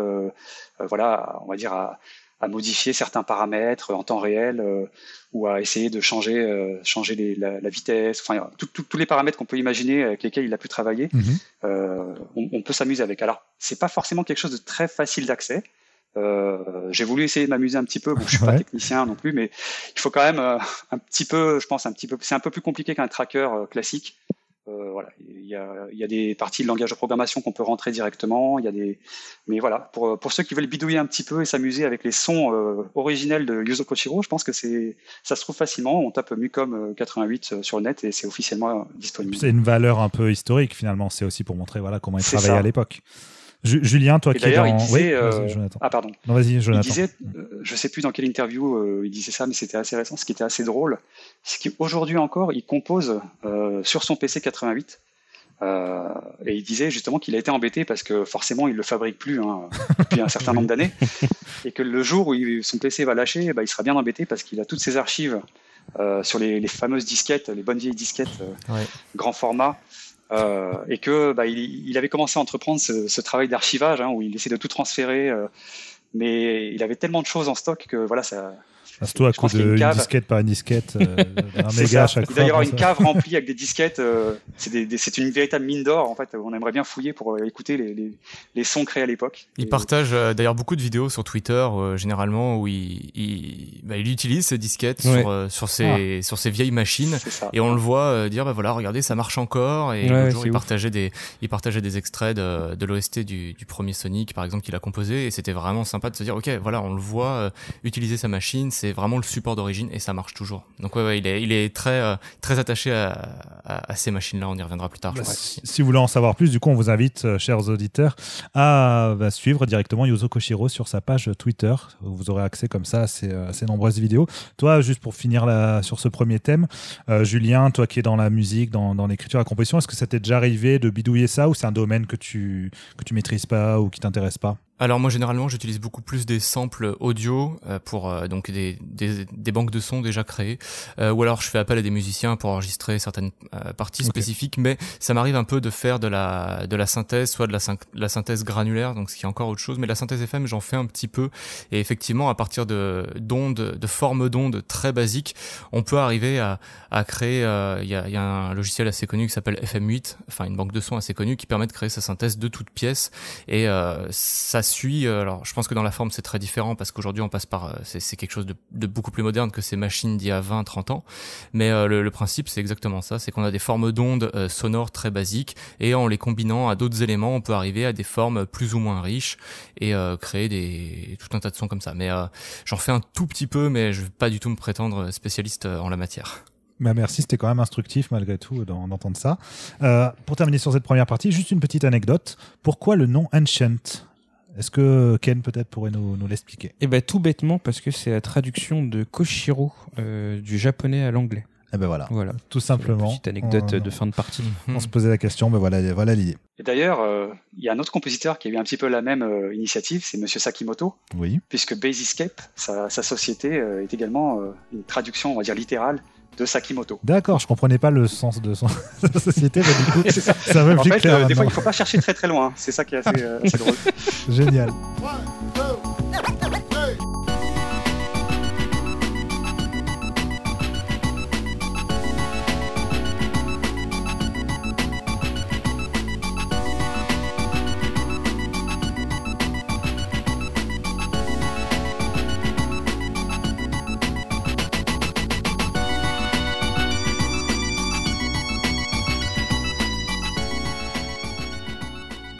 B: voilà, on va dire à, à, modifier certains paramètres en temps réel ou à essayer de changer, changer les, la, la, vitesse, enfin tous les paramètres qu'on peut imaginer avec lesquels il a pu travailler, mhm. on, on, peut s'amuser avec. Alors c'est pas forcément quelque chose de très facile d'accès. Euh, j'ai voulu essayer de m'amuser un petit peu. Bon, je suis pas technicien non plus, mais il faut quand même euh, un petit peu, je pense un petit peu. C'est un peu plus compliqué qu'un tracker euh, classique. voilà, il y, a, il y, a, des parties de langage de programmation qu'on peut rentrer directement. Il y a des, mais voilà, pour, pour ceux qui veulent bidouiller un petit peu et s'amuser avec les sons originels de Yuzo Koshiro, je pense que c'est, ça se trouve facilement. On tape Mucom 88 sur le net et c'est officiellement disponible.
A: C'est une valeur un peu historique finalement. C'est aussi pour montrer voilà comment il travaillait à l'époque. Julien, toi qui
B: es il disait, euh, ah pardon.
A: vas-y,
B: Jonathan. Il disait, euh, je sais plus dans quelle interview euh, il disait ça, mais c'était assez récent. Ce qui était assez drôle, c'est qu'aujourd'hui encore, il compose sur son PC 88. et il disait justement qu'il a été embêté parce que forcément il le fabrique plus hein, depuis un certain nombre d'années et que le jour où son PC va lâcher, bah, il sera bien embêté parce qu'il a toutes ses archives sur les, fameuses disquettes, les bonnes vieilles disquettes grand format euh, et que bah, il, il, avait commencé à entreprendre ce, ce travail d'archivage hein, où il essaie de tout transférer, euh, mais il avait tellement de choses en stock que voilà ça
A: Surtout à coup de une, disquette par une disquette, euh, un méga à chaque
B: fois. Il doit y avoir une cave remplie avec des disquettes. Euh, c'est une véritable mine d'or. En fait, on aimerait bien fouiller pour euh, écouter les, les, les, sons créés à l'époque.
D: Il partage euh, d'ailleurs beaucoup de vidéos sur Twitter, euh, généralement, où il, il, bah, il, utilise ces disquettes sur, sur, ses, ah. sur ses vieilles machines. Et on le voit dire, bah voilà, regardez, ça marche encore. Et l'autre jour, il partageait, des, il partageait des extraits de, de l'OST du, du premier Sonic, par exemple, qu'il a composé. Et c'était vraiment sympa de se dire, ok, voilà, on le voit utiliser sa machine. C'est vraiment le support d'origine et ça marche toujours. Donc ouais, ouais il est, il est très, euh, très attaché à, à, ces machines-là. On y reviendra plus tard. Bah,
A: si, vous voulez en savoir plus, du coup, on vous invite, euh, chers auditeurs, à bah, suivre directement Yozo Koshiro sur sa page Twitter. Vous aurez accès comme ça à ces, à ces nombreuses vidéos. Toi, juste pour finir là, sur ce premier thème, euh, Julien, toi qui es dans la musique, dans, dans l'écriture, la composition, est-ce que ça t'est déjà arrivé de bidouiller ça ou c'est un domaine que tu, que tu maîtrises pas ou qui t'intéresse pas?
D: Alors moi généralement j'utilise beaucoup plus des samples audio euh, pour euh, donc des, des, des, banques de sons déjà créées. Euh, ou alors je fais appel à des musiciens pour enregistrer certaines parties spécifiques. Mais ça m'arrive un peu de faire de la de la synthèse soit de la, la, synthèse granulaire donc ce qui est encore autre chose. Mais la synthèse FM j'en fais un petit peu. Et effectivement à partir de d'ondes de formes d'ondes très basiques on peut arriver à, à créer il y a, y, a, un logiciel assez connu qui s'appelle FM8 enfin une banque de sons assez connue qui permet de créer sa synthèse de toutes pièces. Et ça suit. Euh, alors, je pense que dans la forme, c'est très différent parce qu'aujourd'hui, on passe par, euh, c'est quelque chose de, de, beaucoup plus moderne que ces machines d'il y a 20, 30 ans. Mais euh, le, le, principe, c'est exactement ça. C'est qu'on a des formes d'ondes sonores très basiques et en les combinant à d'autres éléments, on peut arriver à des formes plus ou moins riches et créer des, tout un tas de sons comme ça. Mais j'en fais un tout petit peu, mais je vais pas du tout me prétendre spécialiste en la matière.
A: Bah merci, c'était quand même instructif malgré tout d'entendre ça. Euh, pour terminer sur cette première partie, juste une petite anecdote. Pourquoi le nom Ancient? Est-ce que Ken peut-être pourrait nous, nous l'expliquer?
C: Eh ben tout bêtement parce que c'est la traduction de Koshiro euh, du japonais à l'anglais.
A: Eh ben voilà, voilà, tout simplement.
C: Petite anecdote de fin de partie.
A: On se posait la question, mais voilà, voilà l'idée.
B: Et d'ailleurs, euh, il y a un autre compositeur qui a eu un petit peu la même euh, initiative, c'est Monsieur Sakimoto.
A: Oui.
B: Puisque Basiscape, sa, sa société, est également une traduction, on va dire littérale de Sakimoto.
A: D'accord, je comprenais pas le sens de son société, mais du coup, ça,
B: ça En fait, euh, des fois, il faut pas chercher très très loin. C'est ça qui est assez, euh, assez drôle.
A: Génial.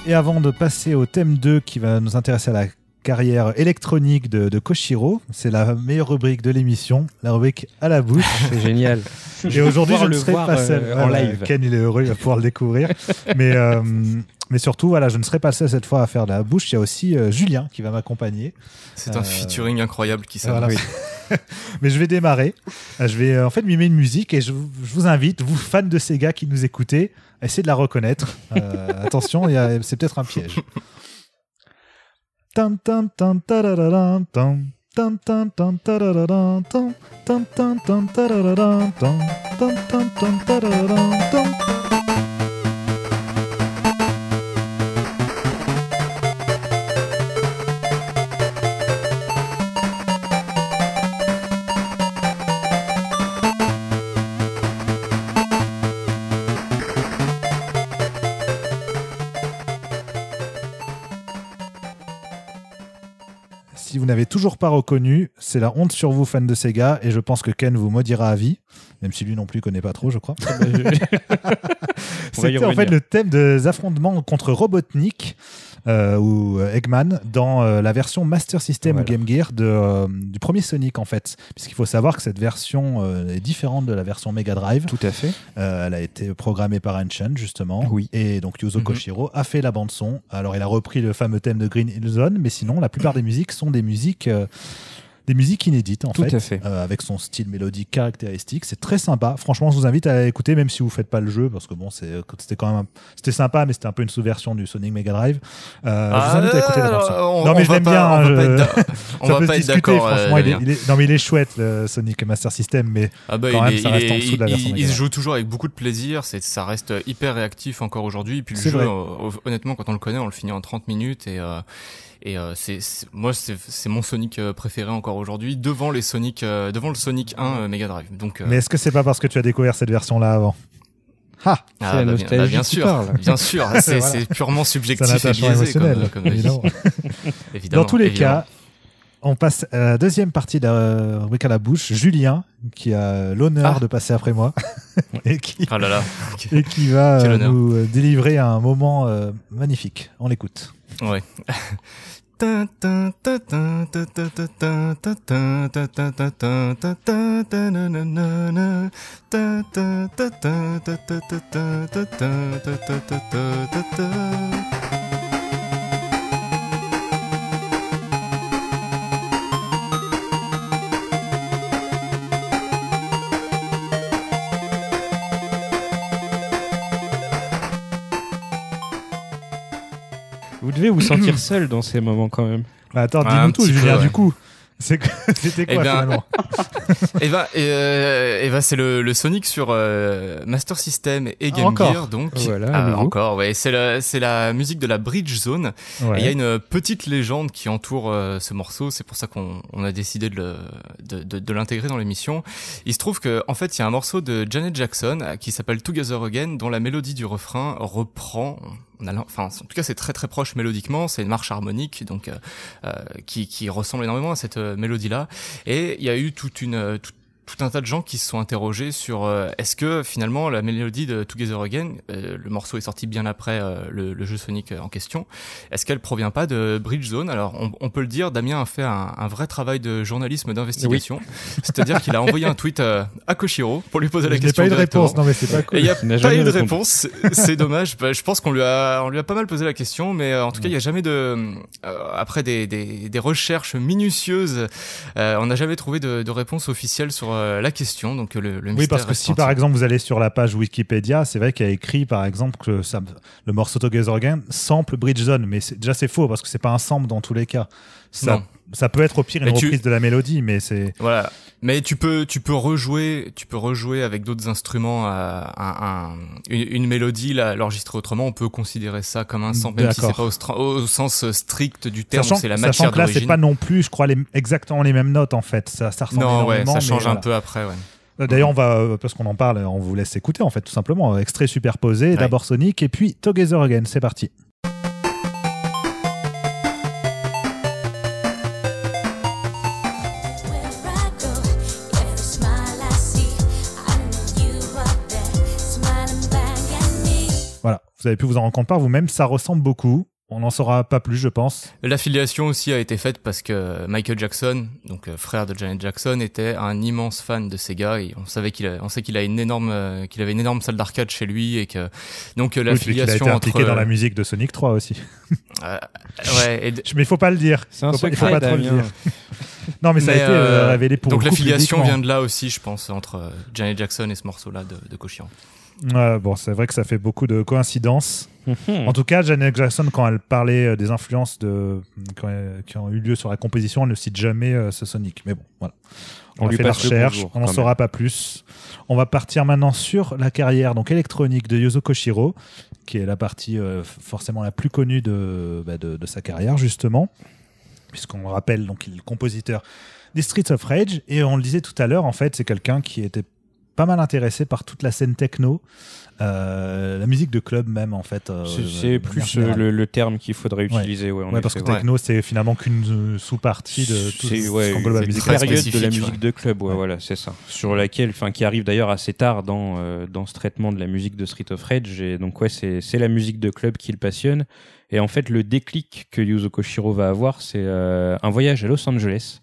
A: Et avant de passer au thème 2 qui va nous intéresser à la carrière électronique de, Koshiro, c'est la meilleure rubrique de l'émission, la rubrique à la bouche.
C: C'est génial.
A: Et aujourd'hui, je ne serai pas seul.
C: Euh, en live.
A: Ken, il est heureux, il va pouvoir le découvrir. mais, euh, mais surtout, voilà, je ne serai pas seul cette fois à faire de la bouche. Il y a aussi euh, Julien qui va m'accompagner.
D: C'est un featuring incroyable qui s'est
A: mais je vais démarrer. Je vais en fait mimer une musique et je, vous invite, vous fans de Sega qui nous écoutez, à essayer de la reconnaître. attention, c'est peut-être un piège. Tan vous n'avez toujours pas reconnu, c'est la honte sur vous, fans de Sega, et je pense que Ken vous maudira à vie, même si lui non plus connaît pas trop, je crois. C'était en fait le thème des affrontements contre Robotnik. Euh, ou euh, Eggman dans euh, la version Master System Game Gear de, du premier Sonic en fait. Puisqu'il faut savoir que cette version est différente de la version Mega Drive.
C: Tout à fait.
A: elle a été programmée par Enchant justement.
C: Oui.
A: Et donc Yuzo mhm. Koshiro a fait la bande son. Alors il a repris le fameux thème de Green Hill Zone, mais sinon la plupart des musiques sont des musiques des musiques inédites en fait,
C: euh,
A: avec son style mélodique caractéristique. C'est très sympa. Franchement, je vous invite à écouter, même si vous faites pas le jeu, parce que bon, c'était quand même, c'était sympa, mais c'était un peu une sous-version du Sonic Mega Drive. Euh, je vous invite à écouter la
D: version. Non, mais je l'aime bien. On va pas être d'accord.
A: Franchement, il est, non, mais il est chouette, le Sonic Master System, mais ah bah, quand même, ça reste en dessous de la version.
D: Il, se joue toujours avec beaucoup de plaisir. Ça reste hyper réactif encore aujourd'hui. Et puis le jeu, honnêtement, quand on le connaît, on le finit en 30 minutes et euh, et euh, c'est moi c'est mon Sonic euh, préféré encore aujourd'hui devant les Sonic euh, devant le Sonic 1 Mega Drive. Donc
A: Mais est-ce que c'est pas parce que tu as découvert cette version là avant
C: ah, ah bah, bien, bah, bien sûr,
D: bien sûr, c'est purement subjectif et biaisé comme, comme évidemment.
A: Dans tous les cas, on passe à la deuxième partie de la rubrique à la bouche. Julien, qui a l'honneur ah. de passer après moi et, qui,
D: ah là là.
A: et qui va nous délivrer un moment magnifique. On l'écoute.
D: Ouais.
C: Devez vous sentir seul dans ces moments quand même.
A: Bah attends, dis-nous tout, Julien, du coup. C'était quoi eh bien, finalement
D: Et et, bah c'est le, le, Sonic sur euh, Master System et Game Gear, donc
C: voilà,
D: ah, encore. Ouais, c'est la c'est la musique de la Bridge Zone. Il y a une petite légende qui entoure euh, ce morceau. C'est pour ça qu'on on a décidé de le, de, de, de l'intégrer dans l'émission. Il se trouve que en fait il y a un morceau de Janet Jackson euh, qui s'appelle Together Again, dont la mélodie du refrain reprend enfin, en tout cas, c'est très très proche mélodiquement. C'est une marche harmonique, donc euh, euh qui, qui ressemble énormément à cette euh, mélodie-là. Et il y a eu toute une euh, toute, tout un tas de gens qui se sont interrogés sur euh, est-ce que finalement la mélodie de Together Again, euh, le morceau est sorti bien après euh, le, le, jeu Sonic en question, est-ce qu'elle provient pas de Bridge Zone? Alors on, on, peut le dire, Damien a fait un, un vrai travail de journalisme d'investigation, c'est-à-dire qu'il a envoyé un tweet à Koshiro pour lui poser la question.
A: Il n'y a pas eu de réponse, non mais c'est pas cool.
D: il n'y a pas eu de réponse, c'est dommage. Bah, je pense qu'on lui a on lui a pas mal posé la question, mais en tout cas il n'y a jamais de après des, des, des, recherches minutieuses, on n'a jamais trouvé de, de réponse officielle sur euh, la question. Donc le, le
A: oui, parce que si par exemple vous allez sur la page Wikipédia, c'est vrai qu'il y a écrit par exemple que ça, le morceau Together Again sample Bridge Zone, mais déjà c'est faux parce que c'est pas un sample dans tous les cas. Ça, ça peut être au pire une reprise de la mélodie, mais c'est
D: voilà. Mais tu peux tu peux rejouer tu peux rejouer avec d'autres instruments euh, un, une, mélodie l'enregistrer autrement. On peut considérer ça comme un sample, même si c'est pas au, sens strict du terme. C'est la matière
A: d'origine. Là, c'est pas non plus, je crois, les, exactement les mêmes notes en fait. Ça, ça ressemble
D: non,
A: ouais,
D: ça change un peu après. Ouais.
A: Euh, d'ailleurs, on va, euh, parce qu'on en parle, on vous laisse écouter en fait, tout simplement. Extrait superposé, d'abord Sonic et puis Together Again. C'est parti. Vous avez pu vous en rendre compte par vous-même, ça ressemble beaucoup. On n'en saura pas plus, je pense.
D: L'affiliation aussi a été faite parce que Michael Jackson, donc euh, frère de Janet Jackson, était un immense fan de Sega et on savait qu'il on sait qu'il a une énorme, euh, qu'il avait une énorme salle d'arcade chez lui et que donc l'affiliation
A: oui, a été impliqué dans la musique de Sonic 3 aussi.
D: Euh, ouais.
A: Mais il faut pas le dire.
C: C'est un
A: faut
C: secret,
A: faut pas trop le
C: Damien.
A: dire. non, mais, ça a été euh, révélé pour
D: Donc l'affiliation vient de là aussi, je pense, entre Janet Jackson et ce morceau-là de, de Kochian.
A: Bon, c'est vrai que ça fait beaucoup de coïncidences.
C: Mhm.
A: En tout cas, Janet Jackson, quand elle parlait euh, des influences de, quand elle- qui ont eu lieu sur la composition, elle ne cite jamais euh, ce Sonic. Mais bon, voilà. On,
C: On
A: a fait la recherche,
C: bonjour,
A: on n'en saura pas plus. On va partir maintenant sur la carrière donc électronique de Yuzo Koshiro, qui est la partie euh, forcément la plus connue de, bah, de, de sa carrière, justement. Puisqu'on le rappelle, donc, il est le compositeur des Streets of Rage. Et on le disait tout à l'heure, en fait, c'est quelqu'un qui était pas mal intéressé par toute la scène techno, euh, la musique de club même, en fait. euh,
C: C'est- plus euh, le, le terme qu'il faudrait utiliser. Ouais,
A: parce que
C: ouais.
A: techno, c'est finalement qu'une sous-partie de tout ce musique.
C: période de la musique de club, voilà, c'est ça. Sur laquelle, enfin, qui arrive d'ailleurs assez tard dans euh, dans ce traitement de la musique de Street of Rage. Et donc ouais, c'est c'est la musique de club qui le passionne. Et en fait, le déclic que Yuzo Koshiro va avoir, c'est un voyage à Los Angeles.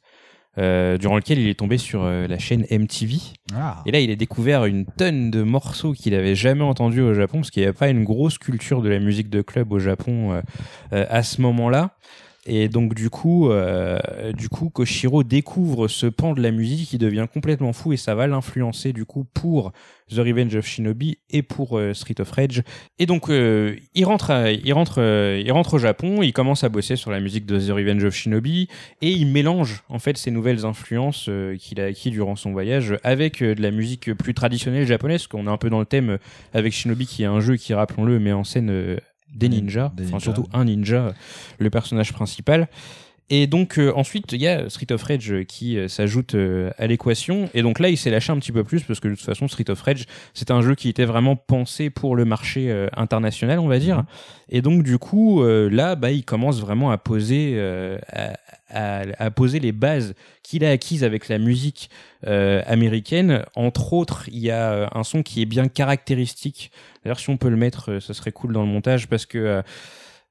C: Euh, durant lequel il est tombé sur euh, la chaîne MTV
A: Ah.
C: et là il a découvert une tonne de morceaux qu'il avait jamais entendus au Japon parce qu'il n'y avait pas une grosse culture de la musique de club au Japon euh, euh, à ce moment-là et donc du coup, euh, du coup, Koshiro découvre ce pan de la musique qui devient complètement fou et ça va l'influencer du coup pour The Revenge of Shinobi et pour euh, Street of Rage. Et donc euh, il rentre, il rentre, il rentre au Japon, il commence à bosser sur la musique de The Revenge of Shinobi et il mélange en fait ces nouvelles influences qu'il a acquis durant son voyage avec de la musique plus traditionnelle japonaise. qu'on est un peu dans le thème avec Shinobi qui est un jeu qui, rappelons-le, met en scène des ninjas,
A: des
C: enfin
A: ninjas.
C: surtout un ninja, le personnage principal. Et donc euh, ensuite, il y a Street of Rage qui euh, s'ajoute euh, à l'équation. Et donc là, il s'est lâché un petit peu plus parce que de toute façon, Street of Rage, c'est un jeu qui était vraiment pensé pour le marché euh, international, on va dire. Et donc du coup, là, bah, il commence vraiment à poser, à, à- à poser les bases qu'il a acquises avec la musique américaine. Entre autres, il y a un son qui est bien caractéristique. D'ailleurs, si on peut le mettre, ça serait cool dans le montage parce que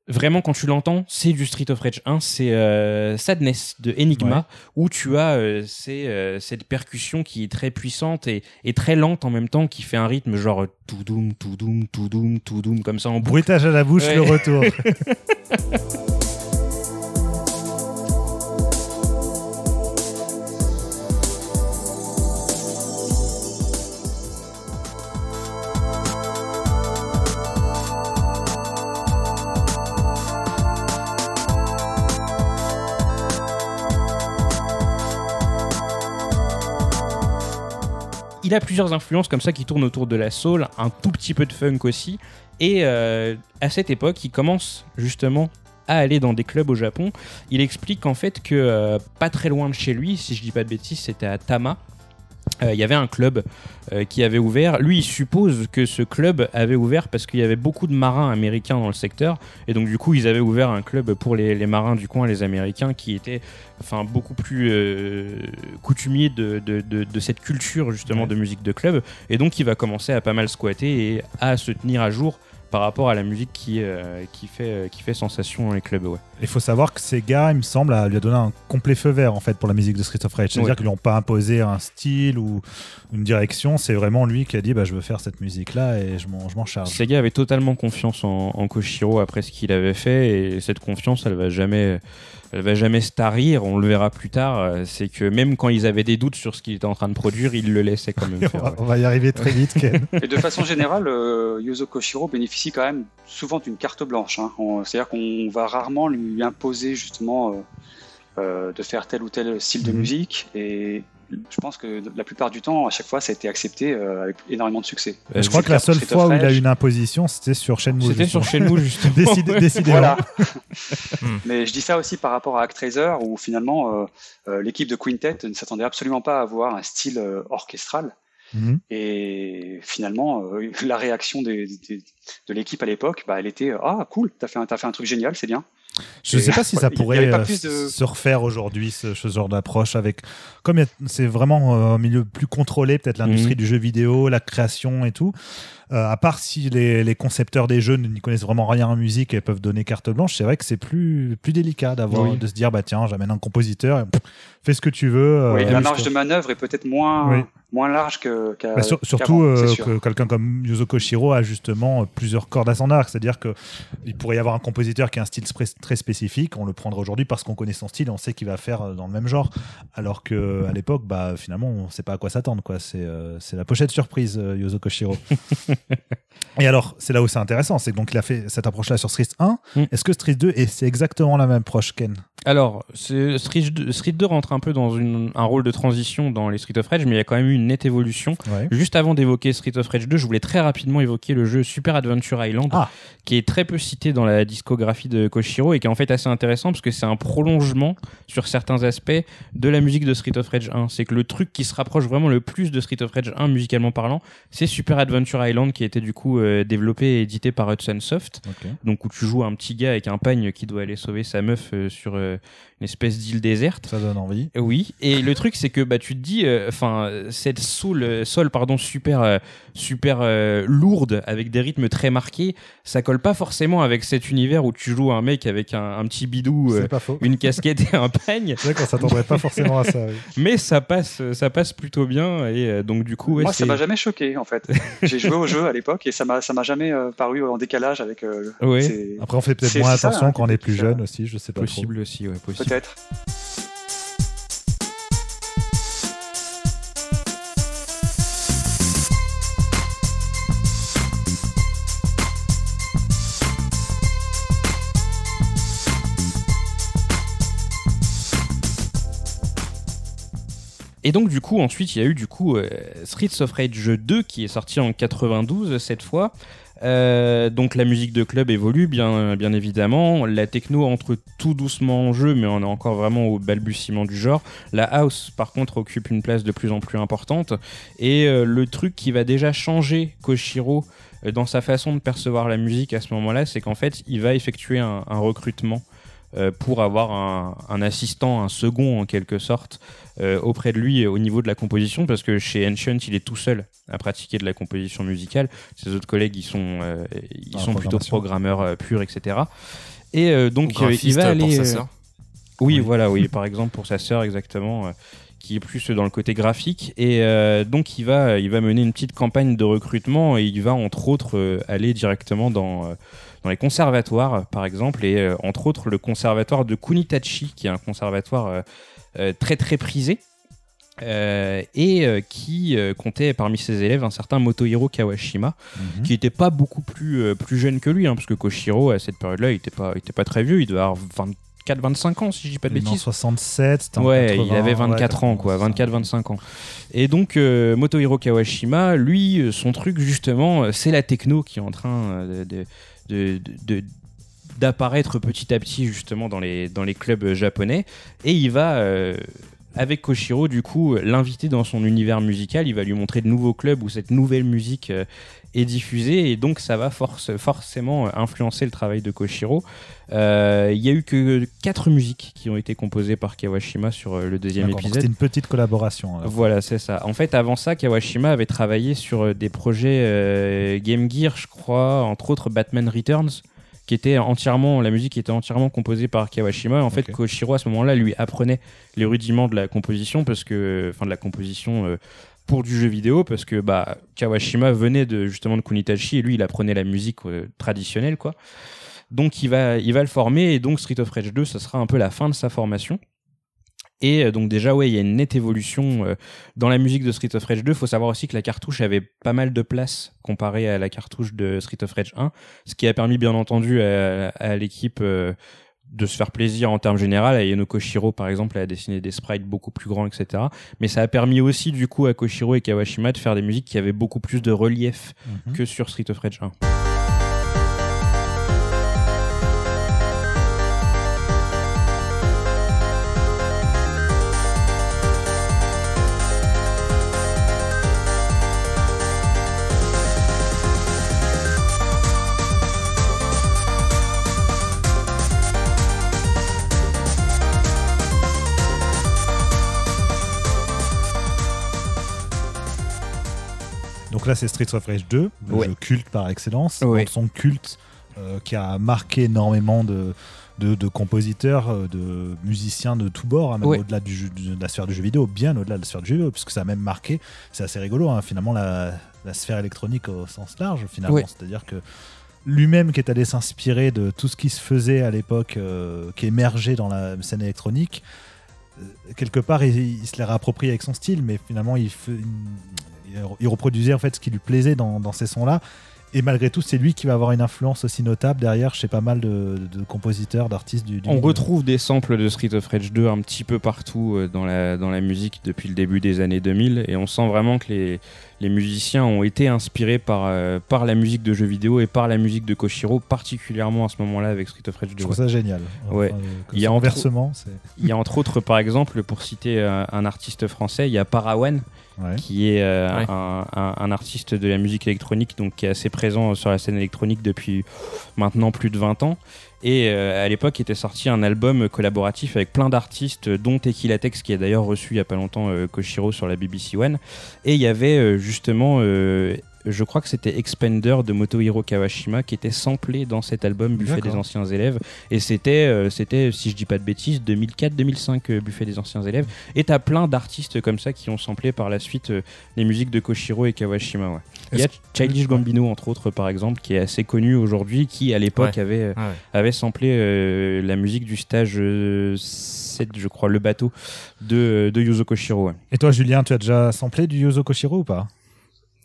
C: vraiment, quand tu l'entends, c'est du Street of Rage 1, c'est euh, Sadness de Enigma,
A: Ouais.
C: où tu as euh, c'est, euh, cette percussion qui est très puissante et, et très lente en même temps, qui fait un rythme genre tout doum, tout doum, tout doum, tout doum, comme ça en boucle.
A: Bruitage à la bouche,
C: Ouais.
A: le retour.
C: il a plusieurs influences comme ça qui tournent autour de la soul, un tout petit peu de funk aussi. Et euh, à cette époque, il commence justement à aller dans des clubs au Japon. Il explique en fait que euh, pas très loin de chez lui, si je dis pas de bêtises, c'était à Tama. Euh, Il y avait un club euh, qui avait ouvert. Lui, il suppose que ce club avait ouvert parce qu'il y avait beaucoup de marins américains dans le secteur. Et donc, du coup, ils avaient ouvert un club pour les, les marins du coin, les Américains, qui étaient enfin, beaucoup plus euh, coutumiers de, de, de- de cette culture, justement,
A: Ouais.
C: de musique de club. Et donc, il va commencer à pas mal squatter et à se tenir à jour par rapport à la musique qui, euh, qui, fait, qui fait sensation dans les clubs. Ouais.
A: Il faut savoir que Sega, il me semble, lui a donné un complet feu vert en fait pour la musique de Street of Rage. C'est-à-dire
C: Ouais.
A: qu'ils lui ont pas imposé un style ou une direction. C'est vraiment lui qui a dit bah, je veux faire cette musique-là et je m'en charge.
C: Sega avait totalement confiance en, en Koshiro après ce qu'il avait fait et cette confiance elle va jamais elle va jamais se tarir on le verra plus tard euh, c'est que même quand ils avaient des doutes sur ce qu'il était en train de produire ils le laissaient quand même
A: on,
C: faire
A: va,
C: ouais.
A: on va y arriver très vite, Ken.
B: Et de façon générale, euh, Yuzo Koshiro bénéficie quand même souvent d'une carte blanche. hein. On- C'est-à-dire qu'on va rarement lui imposer justement euh, euh, de faire tel ou tel style de
A: Mhm.
B: musique. Et je pense que la plupart du temps, à chaque fois, ça a été accepté euh, avec énormément de succès.
C: Euh,
A: je crois que la seule fois où il a eu une imposition, c'était sur Shenmue.
C: c'était sur. Shenmue justement
A: Décide-
C: Ouais.
A: Décidément.
B: Voilà.
D: Hmm.
B: Mais je dis ça aussi par rapport à Actraiser, où finalement euh, euh, l'équipe de Quintet ne s'attendait absolument pas à avoir un style euh, orchestral.
A: Mhm.
B: Et finalement, euh, la réaction des- des- de l'équipe à l'époque, bah, elle était ah cool, t'as fait, un- t'as fait un truc génial, c'est bien.
A: Je ne sais pas si ça pourrait se refaire aujourd'hui, ce, genre d'approche, avec comme c'est vraiment un milieu plus contrôlé, peut-être l'industrie mhm. du jeu vidéo, la création et tout. Euh, à part si les, concepteurs des jeux n'y connaissent vraiment rien en musique et peuvent donner carte blanche, c'est vrai que c'est plus, plus délicat d'avoir de se dire bah tiens j'amène un compositeur, et, fais ce que tu veux.
B: oui, la marge de manœuvre est peut-être moins moins large que.
A: Bah, surtout euh, que quelqu'un comme Yuzo Koshiro a justement plusieurs cordes à son arc, c'est-à-dire que il pourrait y avoir un compositeur qui a un style très spécifique, on le prendra aujourd'hui parce qu'on connaît son style et on sait qu'il va faire euh, dans le même genre, alors que à l'époque, bah finalement, on ne sait pas à quoi s'attendre, quoi. C'est euh, c'est la pochette surprise, Yuzo Koshiro. et alors, c'est là où c'est intéressant, c'est donc il a fait cette approche-là sur Street 1. Mm. Est-ce que Street 2 et c'est exactement la même approche, Ken?
C: Alors, Street 2, Street 2 rentre un peu dans une, un rôle de transition dans les Street of Rage, mais il y a quand même eu une nette évolution. Juste avant d'évoquer Street of Rage 2, je voulais très rapidement évoquer le jeu Super Adventure Island, ah. qui est très peu cité dans la discographie de Koshiro et qui est en fait assez intéressant parce que c'est un prolongement sur certains aspects de la musique de Street of Rage 1. C'est que le truc qui se rapproche vraiment le plus de Street of Rage 1 musicalement parlant, c'est Super Adventure Island qui a été du coup euh, développé et édité par Hudson Soft. Donc où tu joues un petit gars avec un pagne qui doit aller sauver sa meuf euh, sur euh, une espèce d'île déserte.
A: Ça donne envie.
C: Oui. Et le truc c'est que bah tu te dis, enfin cette soul, sol pardon super super lourde avec des rythmes très marqués, ça colle pas forcément avec cet univers où tu joues un mec avec un, petit bidou, une casquette et un peigne.
A: C'est vrai qu'on s'attendrait pas forcément à ça.
C: Mais ça passe, ça passe plutôt bien et donc du coup.
B: Moi, ça m'a jamais choqué en fait. J'ai joué au jeu à l'époque et ça m'a, ça m'a jamais paru en décalage avec.
A: Après, on fait peut-être moins attention hein, quand on est plus jeune aussi, je sais pas.
C: Possible aussi, ouais, possible. Et donc du coup ensuite il y a eu du coup euh, Streets of Rage 2 qui est sorti en 92 cette fois euh, donc la musique de club évolue bien, bien évidemment. La techno entre tout doucement en jeu, mais on est encore vraiment au balbutiement du genre. La house, par contre, occupe une place de plus en plus importante. Et euh, le truc qui va déjà changer Koshiro euh, dans sa façon de percevoir la musique à ce moment-là, c'est qu'en fait, il va effectuer un, recrutement euh, pour avoir un, assistant, un second en quelque sorte, euh, auprès de lui au niveau de la composition, parce que chez Ancient, il est tout seul à pratiquer de la composition musicale. Ses autres collègues, ils sont, euh, ils sont plutôt programmeurs purs, etc. Et donc, il va aller. Pour sa sœur. Oui, voilà, oui, par exemple pour sa sœur, exactement qui est plus dans le côté graphique et donc il va il va mener une petite campagne de recrutement et il va entre autres aller directement dans dans les conservatoires, par exemple, et euh, entre autres le conservatoire de Kunitachi, qui est un conservatoire euh, euh, très très prisé. et qui comptait parmi ses élèves un certain Motohiro Kawashima, mhm. qui n'était pas beaucoup plus, plus jeune que lui, hein, parce que Koshiro, à cette période-là, il n'était pas, était pas très vieux, il devait avoir 24-25 ans, si je dis pas de bêtises.
A: 67,
C: Ouais, il avait 24 ans, quoi, 24-25 ans. Et donc, Motohiro Kawashima, lui, son truc, justement, c'est la techno qui est en train de d'apparaître petit à petit justement dans les, dans les clubs japonais. Et il va euh, avec Koshiro du coup l'inviter dans son univers musical. Il va lui montrer de nouveaux clubs où cette nouvelle musique euh, est diffusée et donc ça va force, forcément influencer le travail de Koshiro euh, il y a eu que quatre musiques qui ont été composées par Kawashima sur le deuxième épisode.
A: C'était une petite collaboration.
C: Voilà, c'est ça. En fait, avant ça, Kawashima avait travaillé sur des projets Game Gear, je crois, entre autres Batman Returns qui était entièrement, la musique était entièrement composée par Kawashima. En fait, Koshiro à ce moment-là lui apprenait les rudiments de la composition parce que, enfin, de la composition euh, pour du jeu vidéo parce que bah Kawashima venait de justement de Kunitachi et lui il apprenait la musique euh, traditionnelle quoi. Donc il va il va le former et donc Street of Rage 2 ça sera un peu la fin de sa formation. Et euh, donc déjà, ouais, il y a une nette évolution euh, dans la musique de Street of Rage 2. Il faut savoir aussi que la cartouche avait pas mal de place comparée à la cartouche de Street of Rage 1, ce qui a permis bien entendu à, l'équipe de se faire plaisir en termes généraux. Yano Koshiro, par exemple, a dessiné des sprites beaucoup plus grands, etc. Mais ça a permis aussi, du coup, à Koshiro et Kawashima de faire des musiques qui avaient beaucoup plus de relief mhm. que sur Street of Rage 1.
A: Donc là, c'est Streets of Rage 2, le jeu culte par excellence. Son culte qui a marqué énormément de, de, compositeurs, euh, de musiciens de tous bords, hein, même au-delà de la sphère du jeu vidéo, bien au-delà de la sphère du jeu vidéo, puisque ça a même marqué, c'est assez rigolo, hein, finalement, la, sphère électronique au sens large, finalement. C'est-à-dire que lui-même qui est allé s'inspirer de tout ce qui se faisait à l'époque, euh, qui émergeait dans la scène électronique, euh, quelque part, il, se l'est réapproprié avec son style, mais finalement, il, il, reproduisait en fait ce qui lui plaisait dans, dans ces sons-là et malgré tout, c'est lui qui va avoir une influence aussi notable derrière chez pas mal de, compositeurs, d'artistes du,
C: On retrouve des samples de Street of Rage 2 un petit peu partout euh, dans la, dans la musique depuis le début des années 2000 et on sent vraiment que les, les musiciens ont été inspirés par, euh, par la musique de jeux vidéo et par la musique de Koshiro, particulièrement à ce moment-là avec Street of Rage 2.
A: Je trouve ça génial.
C: ouais. il, y a il y a entre autres, par exemple, pour citer euh, un artiste français, il y a Parawan qui est euh, un, artiste de la musique électronique, donc qui est assez présent sur la scène électronique depuis maintenant plus de 20 ans. Et euh, à l'époque était sorti un album collaboratif avec plein d'artistes, dont Tequila Tex, qui a d'ailleurs reçu il y a pas longtemps euh, Koshiro sur la BBC One. Et il y avait justement je crois que c'était Expender de Motohiro Kawashima qui était samplé dans cet album Buffet des anciens élèves. Et c'était euh, c'était si je dis pas de bêtises 2004-2005 euh, Buffet des anciens élèves. Et t'as plein d'artistes comme ça qui ont samplé par la suite euh, les musiques de Koshiro et Kawashima il y a Childish Gambino entre autres par exemple qui est assez connu aujourd'hui qui à l'époque avait avait samplé la musique du stage 7 je crois le bateau de, de Yuzo Koshiro
A: et toi Julien tu as déjà samplé du Yuzo Koshiro ou pas?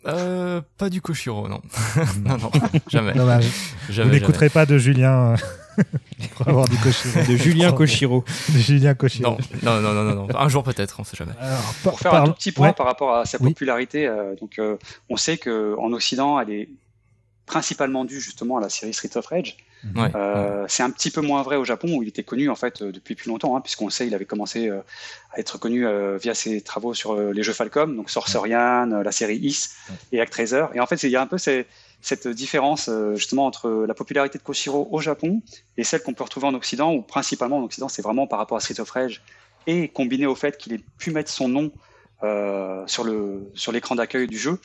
D: Euh, pas du Koshiro, non. non, non, jamais.
A: Dommage. Vous n'écouterez pas de Julien euh, pour avoir du Koshiro.
C: De Julien Koshiro.
A: De Julien Koshiro.
D: Non, non, non, non, non. Un jour peut-être, on sait jamais.
B: pour faire un tout petit point par rapport à sa popularité, euh, donc euh, on sait que en Occident, elle est principalement due justement à la série Street of Rage. Euh, c'est un petit peu moins vrai au Japon où il était connu en fait euh, depuis plus longtemps, hein, puisqu'on sait il avait commencé euh, à être connu via ses travaux sur les jeux Falcom, donc Sorcerian, la série Is et Actraiser. Et en fait, il y a un peu cette différence justement entre la popularité de Koshiro au Japon et celle qu'on peut retrouver en Occident, ou principalement en Occident, c'est vraiment par rapport à Street of Rage et combiné au fait qu'il ait pu mettre son nom sur l'écran d'accueil du jeu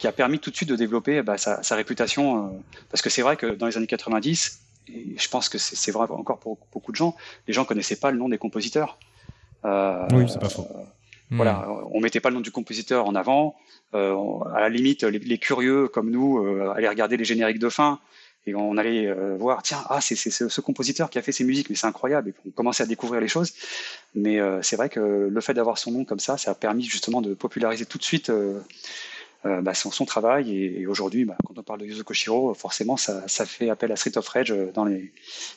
B: qui a permis tout de suite de développer bah, sa, réputation. Euh, parce que c'est vrai que dans les années 90, et je pense que c'est vrai encore pour beaucoup de gens, les gens connaissaient pas le nom des compositeurs.
A: Euh, oui, c'est pas faux.
B: Voilà, hmm. on mettait pas le nom du compositeur en avant. Euh, à la limite, les, curieux comme nous allaient regarder les génériques de fin et on allait voir, tiens, ah, c'est ce compositeur qui a fait ces musiques, mais c'est incroyable. Et on commençait à découvrir les choses. Mais c'est vrai que le fait d'avoir son nom comme ça, ça a permis justement de populariser tout de suite euh, bah, son, son, travail. Et, aujourd'hui, bah, quand on parle de Yuzo Koshiro, forcément, ça, ça, fait appel à Street of Rage euh, dans les,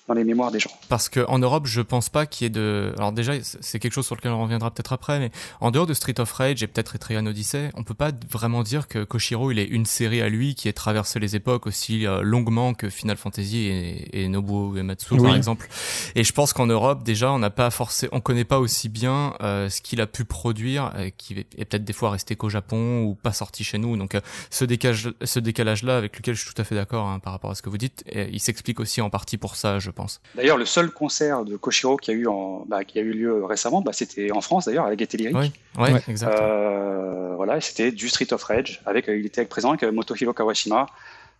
B: dans les mémoires des gens.
D: Parce qu'en Europe, je pense pas qu'il y ait de. Alors, déjà, c'est quelque chose sur lequel on reviendra peut-être après, mais en dehors de Street of Rage et peut-être Etrian Odyssey, on peut pas vraiment dire que Koshiro, il est une série à lui qui ait traversé les époques aussi euh, longuement que Final Fantasy et, et Nobuo Uematsu, par exemple. Et je pense qu'en Europe, déjà, on n'a pas forcément, on connaît pas aussi bien ce qu'il a pu produire, qui est peut-être des fois resté qu'au Japon ou pas sorti chez nous. Donc euh, ce décalage, ce décalage-là, avec lequel je suis tout à fait d'accord hein, par rapport à ce que vous dites, il s'explique aussi en partie pour ça, je pense.
B: D'ailleurs, le seul concert de Koshiro qui a eu, en, bah, qui a eu lieu récemment, bah, c'était en France d'ailleurs, avec Gaieté Lyrique.
D: Oui, exactement. Euh,
B: voilà, c'était du Street of Rage, avec, il était présent avec Motohiro Kawashima.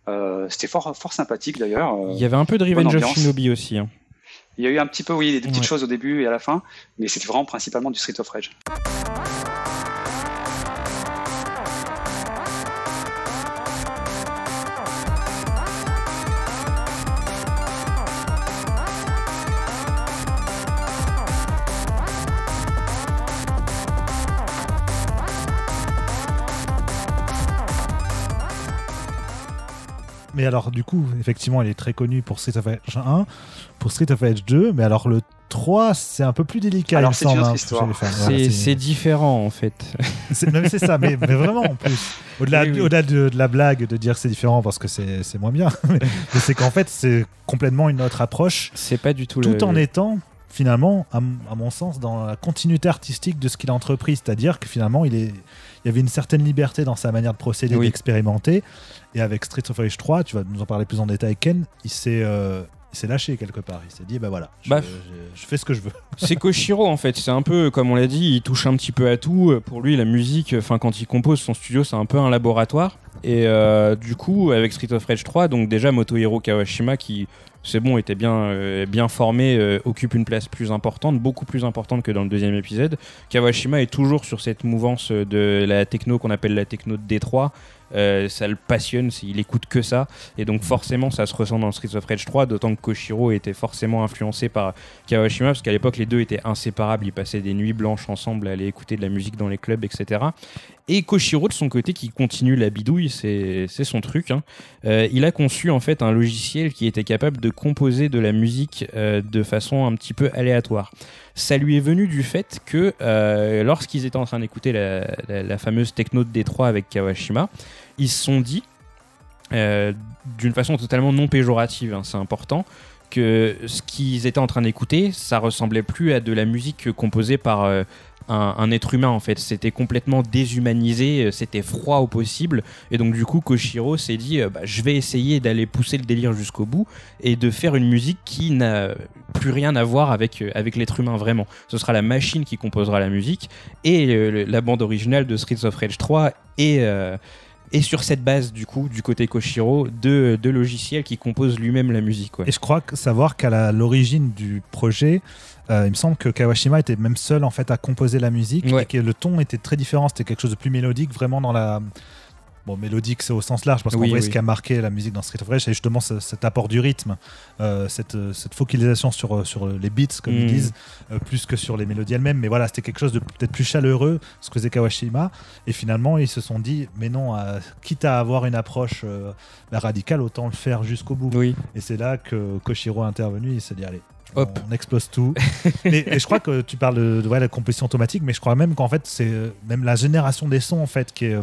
B: Euh, c'était fort, fort sympathique d'ailleurs.
C: il y avait un peu de Revenge of Shinobi aussi. Hein.
B: Il y a eu un petit peu, oui, des petites choses au début et à la fin, mais c'était vraiment principalement du Street of Rage.
A: Mais alors, du coup, effectivement, elle est très connue pour Street of Rage 1, pour Street of Rage 2, mais alors le 3, c'est un peu plus délicat.
B: Alors, c'est hein,
C: C'est différent, en fait.
A: C'est ça, mais, vraiment, en plus. Au-delà de, la blague de dire c'est différent parce que c'est moins bien, mais, c'est qu'en fait, c'est complètement une autre approche.
C: C'est pas du tout
A: Tout en étant finalement, à, mon sens, dans la continuité artistique de ce qu'il a entrepris. C'est-à-dire que finalement, il, est, il y avait une certaine liberté dans sa manière de procéder, d'expérimenter. Et avec Street of Rage 3, tu vas nous en parler plus en détail, Ken, il s'est. Euh, s'est lâché quelque part. Il s'est dit, bah voilà, je, bah, je, fais ce que je veux.
C: c'est Koshiro en fait. C'est un peu, comme on l'a dit, il touche un petit peu à tout. Pour lui, la musique, enfin, quand il compose son studio, c'est un peu un laboratoire. Et euh, du coup, avec Street of Rage 3, donc déjà Motohiro Kawashima qui c'est bon, était bien, euh, bien formé, euh, occupe une place plus importante, beaucoup plus importante que dans le deuxième épisode. Kawashima est toujours sur cette mouvance de la techno qu'on appelle la techno de Détroit, euh, ça le passionne, il écoute que ça. Et donc forcément, ça se ressent dans Streets of Rage 3, d'autant que Koshiro était forcément influencé par Kawashima, parce qu'à l'époque, les deux étaient inséparables. Ils passaient des nuits blanches ensemble à aller écouter de la musique dans les clubs, etc. Et Koshiro, de son côté, qui continue la bidouille, c'est son truc. Hein. Euh, il a conçu en fait un logiciel qui était capable de composer de la musique euh, de façon un petit peu aléatoire ça lui est venu du fait que euh, lorsqu'ils étaient en train d'écouter la, fameuse techno de Détroit avec Kawashima, ils se sont dit, euh, d'une façon totalement non péjorative, hein, c'est important, que ce qu'ils étaient en train d'écouter, ça ressemblait plus à de la musique composée par un, être humain en fait. C'était complètement déshumanisé, euh, c'était froid au possible. Et donc du coup, Koshiro s'est dit, euh, bah, je vais essayer d'aller pousser le délire jusqu'au bout et de faire une musique qui n'a plus rien à voir avec, euh, avec l'être humain vraiment. Ce sera la machine qui composera la musique et la bande originale de Streets of Rage 3 et et sur cette base du coup du côté Koshiro de, de logiciels qui composent lui-même la musique.
A: Et je crois savoir qu'à l'origine du projet, euh, il me semble que Kawashima était même seul en fait à composer la musique et que le ton était très différent. C'était quelque chose de plus mélodique, vraiment dans la. Bon, mélodique, c'est au sens large, parce qu'en vrai, ce qui a marqué la musique dans Street of Rage, c'est justement cet apport du rythme, euh, cette, cette, focalisation sur, sur les beats, comme ils mm. disent, euh, plus que sur les mélodies elles-mêmes. Mais voilà, c'était quelque chose de peut-être plus chaleureux, ce que faisait Kawashima. Et finalement, ils se sont dit, mais non, quitte à avoir une approche radicale, autant le faire jusqu'au bout. Et c'est là que Koshiro est intervenu, il s'est dit, allez, Hop. On explose tout. et, je crois que tu parles de, la composition automatique, mais je crois même qu'en fait, c'est euh, même la génération des sons en fait qui est, euh,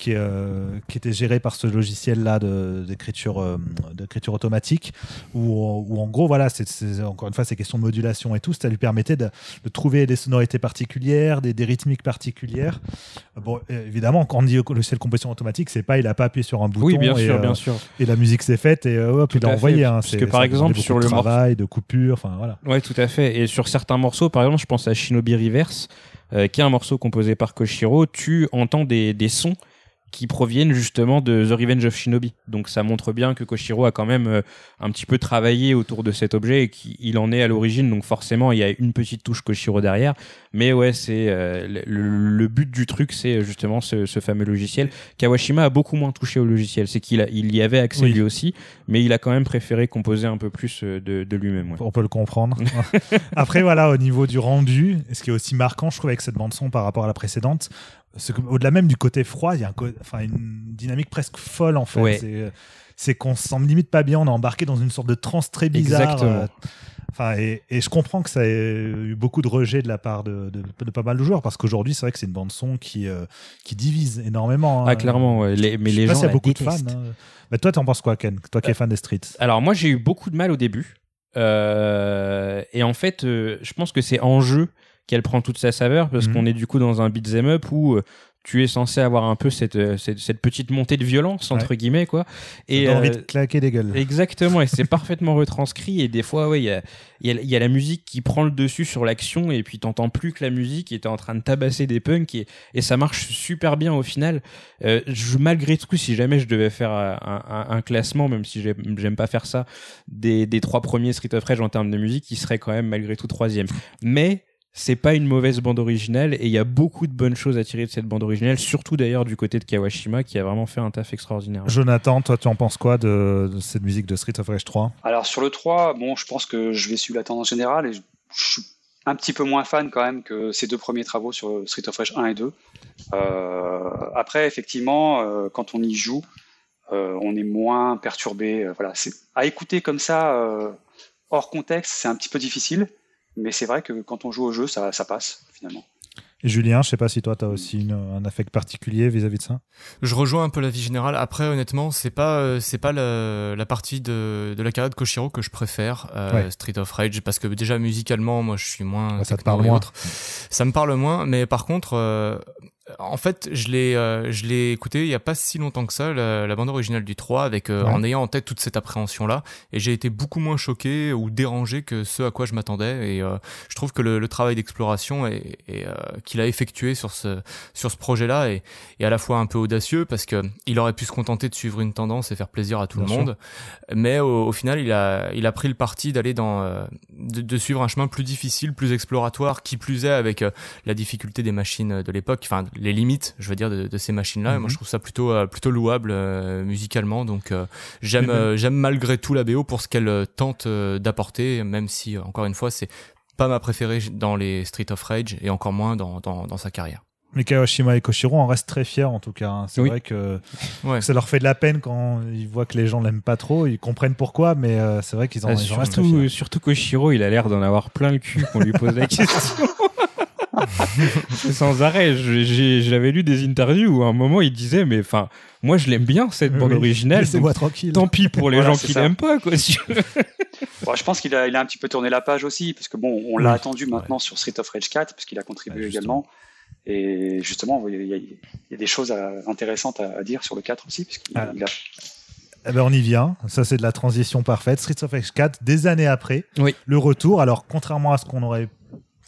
A: qui, euh, qui était géré par ce logiciel-là d'écriture euh, d'écriture automatique, où, en gros, voilà, c'est encore une fois, ces questions de modulation et tout, ça lui permettait de, trouver des sonorités particulières, des, rythmiques particulières. Bon, évidemment, quand on dit logiciel de composition automatique, c'est pas il a pas appuyé sur un bouton
C: oui, bien
A: et,
C: sûr, bien sûr.
A: et la musique s'est faite et hop, il a envoyé. Hein,
C: parce que par exemple, sur le
A: travail, de coupure, enfin voilà.
C: Ouais, tout à fait. Et sur certains morceaux, par exemple, je pense à Shinobi Reverse. Euh, qui est un morceau composé par Koshiro, tu entends des, des sons qui proviennent justement de The Revenge of Shinobi. Donc ça montre bien que Koshiro a quand même euh, un petit peu travaillé autour de cet objet et qu'il en est à l'origine. Donc forcément, il y a une petite touche Koshiro derrière. Mais ouais, c'est euh, le, but du truc, c'est justement ce, fameux logiciel. Kawashima a beaucoup moins touché au logiciel. C'est qu'il il y avait accès lui aussi, mais il a quand même préféré composer un peu plus euh, de, lui-même.
A: On peut le comprendre. Après, voilà, au niveau du rendu, ce qui est aussi marquant, je trouve, avec cette bande-son par rapport à la précédente, au-delà même du côté froid, il y a enfin, une dynamique presque folle en fait. C'est qu'on se sent limite pas bien, on est embarqué dans une sorte de transe très bizarre. Exactement. Euh, enfin, et, je comprends que ça ait eu beaucoup de rejet de la part de, de, pas mal de joueurs, parce qu'aujourd'hui, c'est vrai que c'est une bande-son qui, euh, qui divise énormément.
C: Hein. Ah, clairement, Les, mais les gens. Il y a beaucoup de fans. Hein.
A: Mais toi, t'en penses quoi, Ken? Toi qui es euh, fan des Streets?
C: Alors, moi, j'ai eu beaucoup de mal au début. et en fait, je pense que c'est en jeu qu'elle prend toute sa saveur parce mhm. qu'on est du coup dans un beat'em up où euh, tu es censé avoir un peu cette, euh, cette, petite montée de violence entre guillemets quoi.
A: Et euh, envie de claquer des gueules.
C: exactement et c'est parfaitement retranscrit et des fois ouais il y a, y a, la musique qui prend le dessus sur l'action et puis t'entends plus que la musique et t'es en train de tabasser des punks et, et ça marche super bien au final. Je, malgré tout si jamais je devais faire un, un, classement même si j'aime pas faire ça des, des trois premiers Street of Rage en termes de musique il serait quand même malgré tout troisième. Mais c'est pas une mauvaise bande originale et il y a beaucoup de bonnes choses à tirer de cette bande originale, surtout d'ailleurs du côté de Kawashima qui a vraiment fait un taf extraordinaire.
A: Jonathan, toi tu en penses quoi de, cette musique de Street of Rage 3
B: Alors sur le 3, bon, je pense que je vais suivre la tendance générale et je, suis un petit peu moins fan quand même que ces deux premiers travaux sur Street of Rage 1 et 2. Euh, après, effectivement, euh, quand on y joue, euh, on est moins perturbé. voilà, à écouter comme ça hors contexte, c'est un petit peu difficile. Mais c'est vrai que quand on joue au jeu, ça, ça passe finalement.
A: Et Julien, je sais pas si toi tu as aussi un affect particulier vis-à-vis de ça.
D: Je rejoins un peu la vie générale. Après, honnêtement, c'est pas euh, c'est pas la, la, partie de, de la carrière de Koshiro que je préfère, euh, Street of Rage, parce que déjà musicalement, moi, je suis moins.
A: ça te parle moins.
D: Ça me parle moins, mais par contre, euh, en fait, je l'ai, euh, je l'ai écouté il y a pas si longtemps que ça, la, bande originale du 3, avec euh, en ayant en tête toute cette appréhension-là, et j'ai été beaucoup moins choqué ou dérangé que ce à quoi je m'attendais. Et euh, je trouve que le, travail d'exploration et, qu'il a effectué sur ce sur ce projet-là est, est, à la fois un peu audacieux parce que il aurait pu se contenter de suivre une tendance et faire plaisir à tout le monde, mais au, final, il a il a pris le parti d'aller dans de, de, suivre un chemin plus difficile, plus exploratoire, qui plus est avec la difficulté des machines de l'époque, enfin les limites, je veux dire, de, ces machines-là. Moi, mhm. je trouve ça plutôt euh, plutôt louable euh, musicalement. Donc, euh, j'aime j'aime malgré tout la BO pour ce qu'elle tente d'apporter, même si encore une fois, c'est pas ma préférée dans les Street of Rage et encore moins dans, dans, dans sa carrière.
A: Mais Kawashima et Koshiro en restent très fiers en tout cas. Hein. C'est vrai que ça leur fait de la peine quand ils voient que les gens l'aiment pas trop. Ils comprennent pourquoi, mais c'est vrai qu'ils en, ah,
C: ils restent très fiers. Surtout Koshiro, il a l'air d'en avoir plein le cul qu'on lui pose la question. Sans arrêt. J'avais lu des interviews où à un moment il disait, mais enfin, moi je l'aime bien cette bande originale.
A: moi tranquille.
C: Tant pis pour les gens qui l'aiment pas, quoi.
B: je pense qu'il a, il a un petit peu tourné la page aussi, parce que bon, on l'a attendu maintenant sur Street of Rage 4, parce qu'il a contribué également. Et justement, il y, a, des choses intéressantes à, dire sur le 4 aussi, puisqu'il ah.
A: Eh ben on y vient. Ça, c'est de la transition parfaite. Street of Rage 4, des années après, oui. le retour. Alors, contrairement à ce qu'on aurait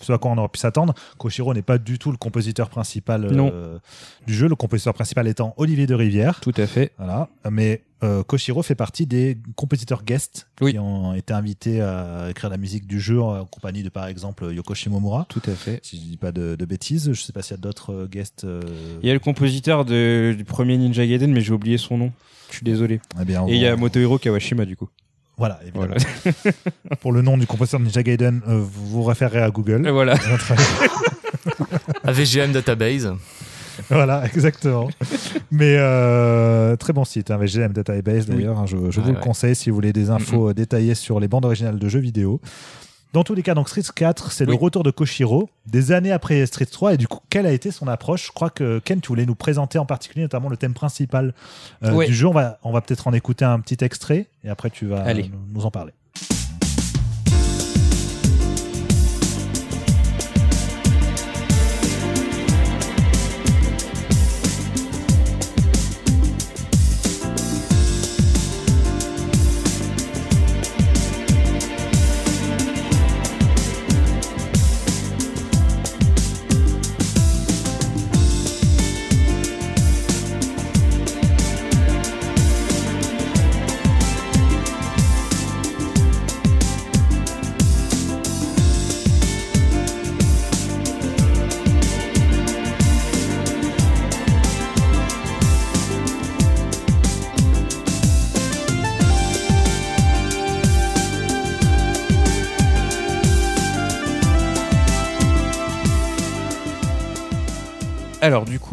A: ce à quoi on aurait pu s'attendre. Koshiro n'est pas du tout le compositeur principal euh, du jeu, le compositeur principal étant Olivier de Rivière.
C: Tout à fait.
A: Voilà. Mais euh, Koshiro fait partie des compositeurs guests qui ont été invités à écrire la musique du jeu en compagnie de par exemple Yoko Shimomura.
C: Tout à fait.
A: Si je dis pas de, bêtises, je sais pas s'il y a d'autres euh, guests.
C: Il y a le compositeur du premier Ninja Gaiden, mais j'ai oublié son nom. Je suis désolé. Eh bien, Et il y a Motohiro Kawashima du coup.
A: Voilà, évidemment. Pour le nom du compositeur de Ninja Gaiden, euh, vous vous référez à Google.
C: Et voilà.
D: à VGM Database.
A: Voilà, exactement. Mais euh, très bon site, hein, VGM Database d'ailleurs. Hein, je, vous le conseille si vous voulez des infos détaillées sur les bandes originales de jeux vidéo. Dans tous les cas, donc Street 4, c'est le retour de Koshiro des années après Street 3. Et du coup, quelle a été son approche? Je crois que Ken, tu voulais nous présenter en particulier notamment le thème principal euh, du jeu. On va, on va peut-être en écouter un petit extrait et après tu vas nous en parler.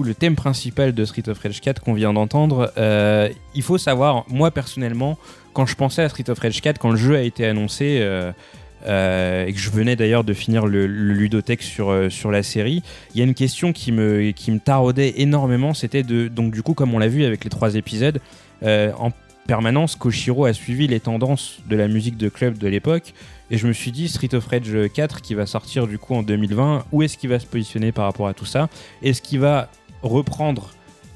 C: Le thème principal de Street of Rage 4 qu'on vient d'entendre, euh, il faut savoir, moi personnellement, quand je pensais à Street of Rage 4, quand le jeu a été annoncé, euh, euh, et que je venais d'ailleurs de finir le, ludothèque sur, sur la série, il y a une question qui me, qui me taraudait énormément, c'était de, donc du coup, comme on l'a vu avec les trois épisodes, en permanence, Koshiro a suivi les tendances de la musique de club de l'époque, et je me suis dit, Street of Rage 4 qui va sortir du coup en 2020, où est-ce qu'il va se positionner par rapport à tout ça? Est-ce qu'il va reprendre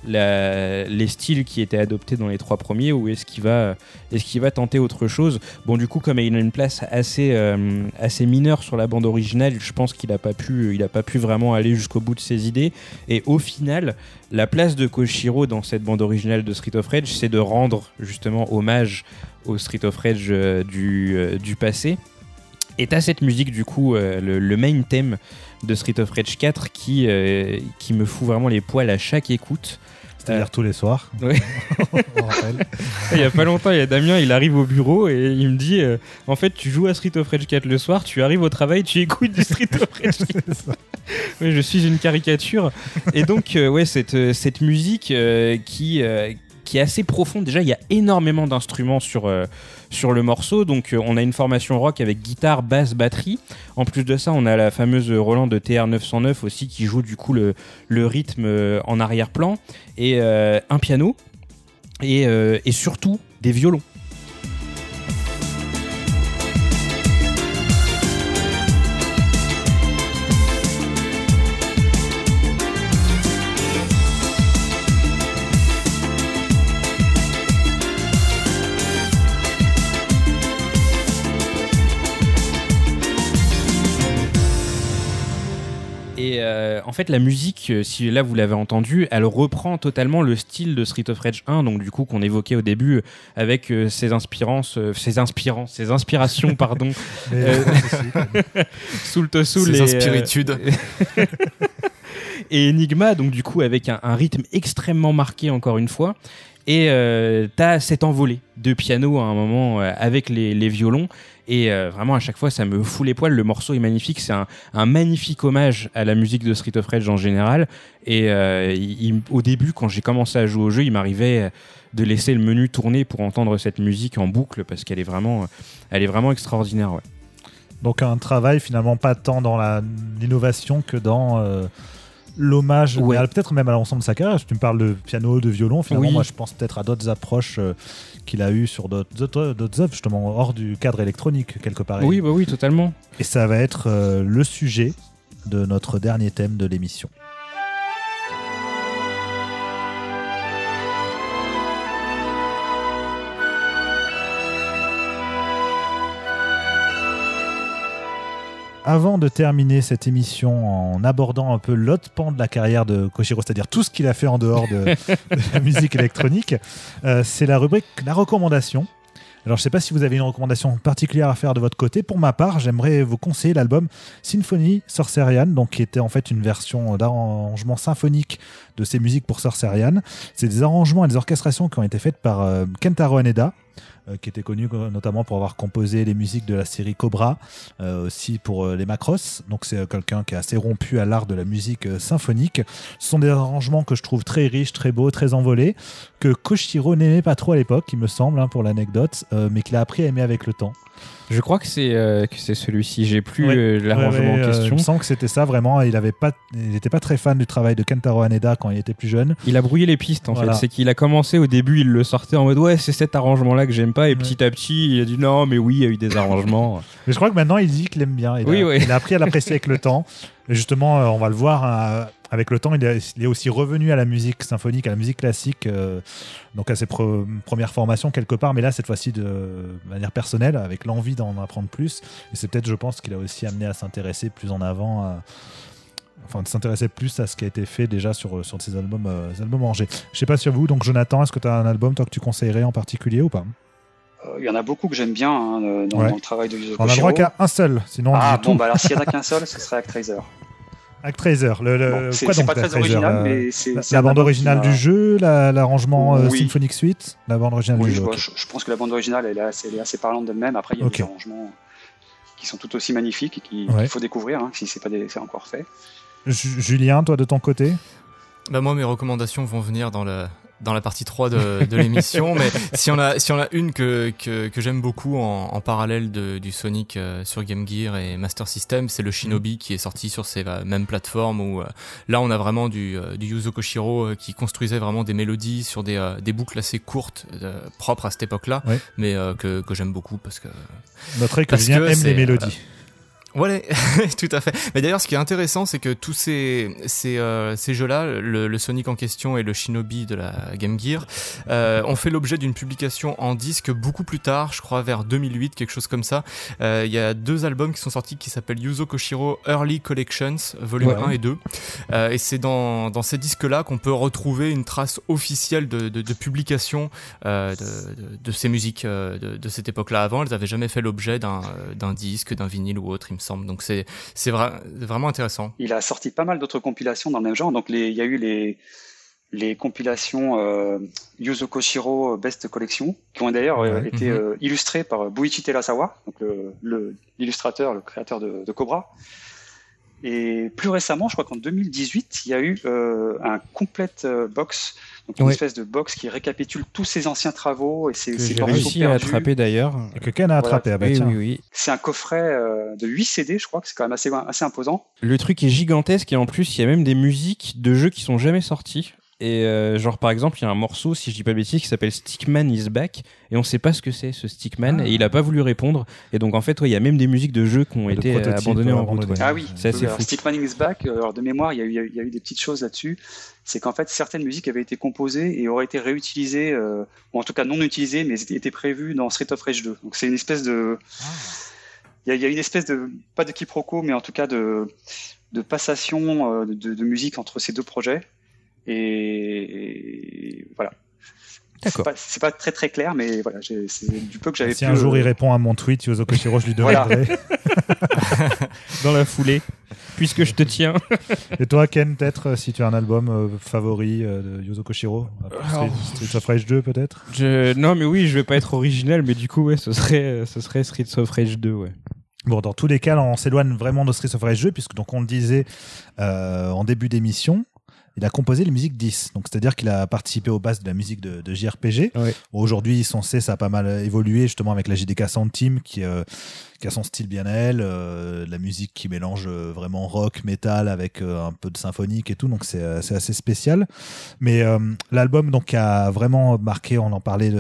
C: les styles qui étaient adoptés dans les trois premiers ou est-ce qu'il va, est va tenter autre chose? Bon, du coup, comme il a une place assez, euh, assez mineure sur la bande originale, je pense qu'il n'a pas, pu, pas pu vraiment aller jusqu'au bout de ses idées. Et au final, la place de Koshiro dans cette bande originale de Street of Rage, c'est de rendre justement hommage au Street of Rage euh, du, euh, du passé et t'as cette musique, du coup, euh, le, main theme de Street of Rage 4 qui, euh, qui me fout vraiment les poils à chaque écoute.
A: C'est-à-dire tous les soirs.
C: Oui. il y a pas longtemps, il y a Damien, il arrive au bureau et il me dit euh, En fait, tu joues à Street of Rage 4 le soir, tu arrives au travail, tu écoutes du Street of Rage 4. oui, je suis une caricature. Et donc, ouais, cette, cette musique qui, qui est assez profonde. Déjà, il y a énormément d'instruments sur, euh, sur le morceau. Donc, euh, on a une formation rock avec guitare, basse, batterie. En plus de ça, on a la fameuse Roland de TR-909 aussi qui joue du coup le, rythme euh, en arrière-plan. Et un piano. Et surtout des violons. Fait, la musique, euh, si là vous l'avez entendu, elle reprend totalement le style de Street of Rage 1, donc du coup qu'on évoquait au début avec ses inspirances, ses inspirants, ses inspirations, pardon, Soul to Soul
D: ses inspiritudes.
C: et Enigma, donc du coup avec un, rythme extrêmement marqué encore une fois. Et euh, t'as cet envolé de piano à un moment euh, avec les, violons. Et euh, vraiment, à chaque fois, ça me fout les poils. Le morceau est magnifique. C'est un, magnifique hommage à la musique de Street of Rage en général. Et au début, quand j'ai commencé à jouer au jeu, il m'arrivait de laisser le menu tourner pour entendre cette musique en boucle parce qu'elle est vraiment, elle est vraiment extraordinaire.
A: Donc un travail finalement pas tant dans l'innovation que dans l'hommage, peut-être même à l'ensemble de sa carrière. Tu me parles de piano, de violon. Finalement, moi, je pense peut-être à d'autres approches euh, qu'il a eues sur d'autres œuvres, justement, hors du cadre électronique, quelque part.
C: Oui, bah oui, totalement.
A: Et ça va être euh, le sujet de notre dernier thème de l'émission. Avant de terminer cette émission en abordant un peu l'autre pan de la carrière de Koshiro, c'est-à-dire tout ce qu'il a fait en dehors de, la musique électronique, euh, c'est la rubrique La recommandation. Alors je ne sais pas si vous avez une recommandation particulière à faire de votre côté. Pour ma part, j'aimerais vous conseiller l'album Symphony Sorcerian, donc qui était en fait une version d'arrangement symphonique de ces musiques pour Sorcerian. C'est des arrangements et des orchestrations qui ont été faites par euh, Kentaro Haneda, qui était connu notamment pour avoir composé les musiques de la série Cobra, euh, aussi pour euh, les Macross. Donc c'est quelqu'un qui est assez rompu à l'art de la musique symphonique. Ce sont des arrangements que je trouve très riches, très beaux, très envolés, que Koshiro n'aimait pas trop à l'époque, il me semble, hein, pour l'anecdote, mais qu'il a appris à aimer avec le temps.
C: Je crois que c'est euh, que c'est celui-ci. J'ai plus euh, l'arrangement en euh, question.
A: je sens que c'était ça vraiment. Il avait pas, il n'était pas très fan du travail de Kentaro Haneda quand il était plus jeune.
C: Il a brouillé les pistes en fait. C'est qu'il a commencé au début, il le sortait en mode ouais c'est cet arrangement là que j'aime pas et petit à petit il a dit non mais oui il y a eu des arrangements.
A: mais je crois que maintenant il dit qu'il aime bien. Il, oui, a, il a appris à l'apprécier avec le temps. Et justement on va le voir. Hein, avec le temps, il est, aussi revenu à la musique symphonique, à la musique classique, euh, donc à ses premières formations quelque part, mais là, cette fois-ci de, manière personnelle, avec l'envie d'en apprendre plus. Et c'est peut-être, je pense, qu'il a aussi amené à s'intéresser plus en avant. enfin, de s'intéresser plus à ce qui a été fait déjà sur, sur ces albums, euh, albums rangés. Je sais pas sur vous, donc Jonathan, est-ce que tu as un album toi que tu conseillerais en particulier ou pas?
B: Euh, il y en a beaucoup que j'aime bien hein, dans, le travail de Yuzo
A: On a le droit qu'à un seul, sinon on
B: ah,
A: bon,
B: bah alors s'il n'y en a qu'un seul, ce serait Actraiser.
A: Actraiser, le, le
B: quoi donc pas très original, mais c'est
A: la bande originale du jeu, l'arrangement euh, Symphonic Suite, la bande originale du jeu.
B: Je, pense que la bande originale elle est assez, elle est assez parlante d'elle-même. Après, il y a des arrangements qui sont tout aussi magnifiques et qu'il faut découvrir hein, si c'est pas c'est encore fait.
A: Julien, toi de ton côté?
D: Bah moi, mes recommandations vont venir dans le, dans la partie 3 de, de l'émission, mais si on a si on a une que que, que j'aime beaucoup en, en parallèle de, du Sonic euh, sur Game Gear et Master System, c'est le Shinobi qui est sorti sur ces euh, mêmes plateformes où euh, là on a vraiment du du Yuzo Koshiro qui construisait vraiment des mélodies sur des des boucles assez courtes propres à cette époque-là, mais que que j'aime beaucoup parce que
A: notre que Julien aime les mélodies.
D: Ouais, tout à fait. Mais d'ailleurs, ce qui est intéressant, c'est que tous ces ces, euh, ces jeux-là, le, Sonic en question et le Shinobi de la Game Gear, euh, ont fait l'objet d'une publication en disque beaucoup plus tard, je crois vers 2008, quelque chose comme ça. Euh, il y a deux albums qui sont sortis qui s'appellent Yuzo Koshiro Early Collections, volume 1 et 2. Euh, et c'est dans, dans ces disques-là qu'on peut retrouver une trace officielle de, de, de publication euh, de, de, ces musiques de, de cette époque-là. Avant, elles n'avaient jamais fait l'objet d'un disque, d'un vinyle ou autre, il me semble. Donc c'est c'est vraiment intéressant.
B: Il a sorti pas mal d'autres compilations dans le même genre. Donc il y a eu les les compilations euh, Yuzo Koshiro Best Collection, qui ont d'ailleurs euh, été mhm. euh, illustrées par Buichi Terasawa, donc l'illustrateur, le, créateur de, de, Cobra. Et plus récemment, je crois qu'en 2018, il y a eu euh, un complete box donc une espèce de box qui récapitule tous ses anciens travaux et ses,
C: ses réussi à attraper d'ailleurs.
A: Et que Ken a attrapé. Ah bah
C: oui, oui, oui.
B: C'est un coffret euh, de 8 CD, je crois que c'est quand même assez, assez imposant.
C: Le truc est gigantesque et en plus il y a même des musiques de jeux qui sont jamais sortis. Et euh, genre par exemple, il y a un morceau, si je dis pas de bêtises, qui s'appelle Stickman is back, et on sait pas ce que c'est ce Stickman, ah. et il a pas voulu répondre. Et donc en fait, il y a même des musiques de jeux qui ont été abandonnées en route.
B: Ah oui, c'est assez fou. Stickman is back. Euh, alors de mémoire, il y, a eu, il y a eu des petites choses là-dessus. C'est qu'en fait, certaines musiques avaient été composées et auraient été réutilisées, euh, ou en tout cas non utilisées, mais étaient prévues dans Street of Rage 2. Donc c'est une espèce de ah il y, a une espèce de pas de quiproquo, mais en tout cas de, de passation de, de, musique entre ces deux projets. Et, voilà. D'accord. C'est pas, très très clair, mais voilà, c'est du peu que j'avais.
A: Si un jour il répond à mon tweet, Yozo Koshiro, je lui demanderai.
C: Dans la foulée, puisque je te tiens.
A: Et toi, Ken, peut-être, si tu as un album euh, favori euh, de Yozo Koshiro Street, of Rage 2, peut-être?
C: je... Non, mais oui, je vais pas être original, mais du coup, ouais, ce serait, ce serait Street of Rage 2, ouais.
A: Bon, dans tous les cas, on s'éloigne vraiment de Street of Rage 2, puisque donc on le disait euh, en début d'émission, il a composé les musiques 10. Donc, c'est-à-dire qu'il a participé aux bases de la musique de, JRPG. Aujourd'hui, son C, ça a pas mal évolué, justement, avec la JDK Sound Team, qui, euh, qui a son style bien à elle, euh, la musique qui mélange euh, vraiment rock, metal, avec un peu de symphonique et tout. Donc, c'est assez spécial. Mais l'album, donc, a vraiment marqué, on en parlait,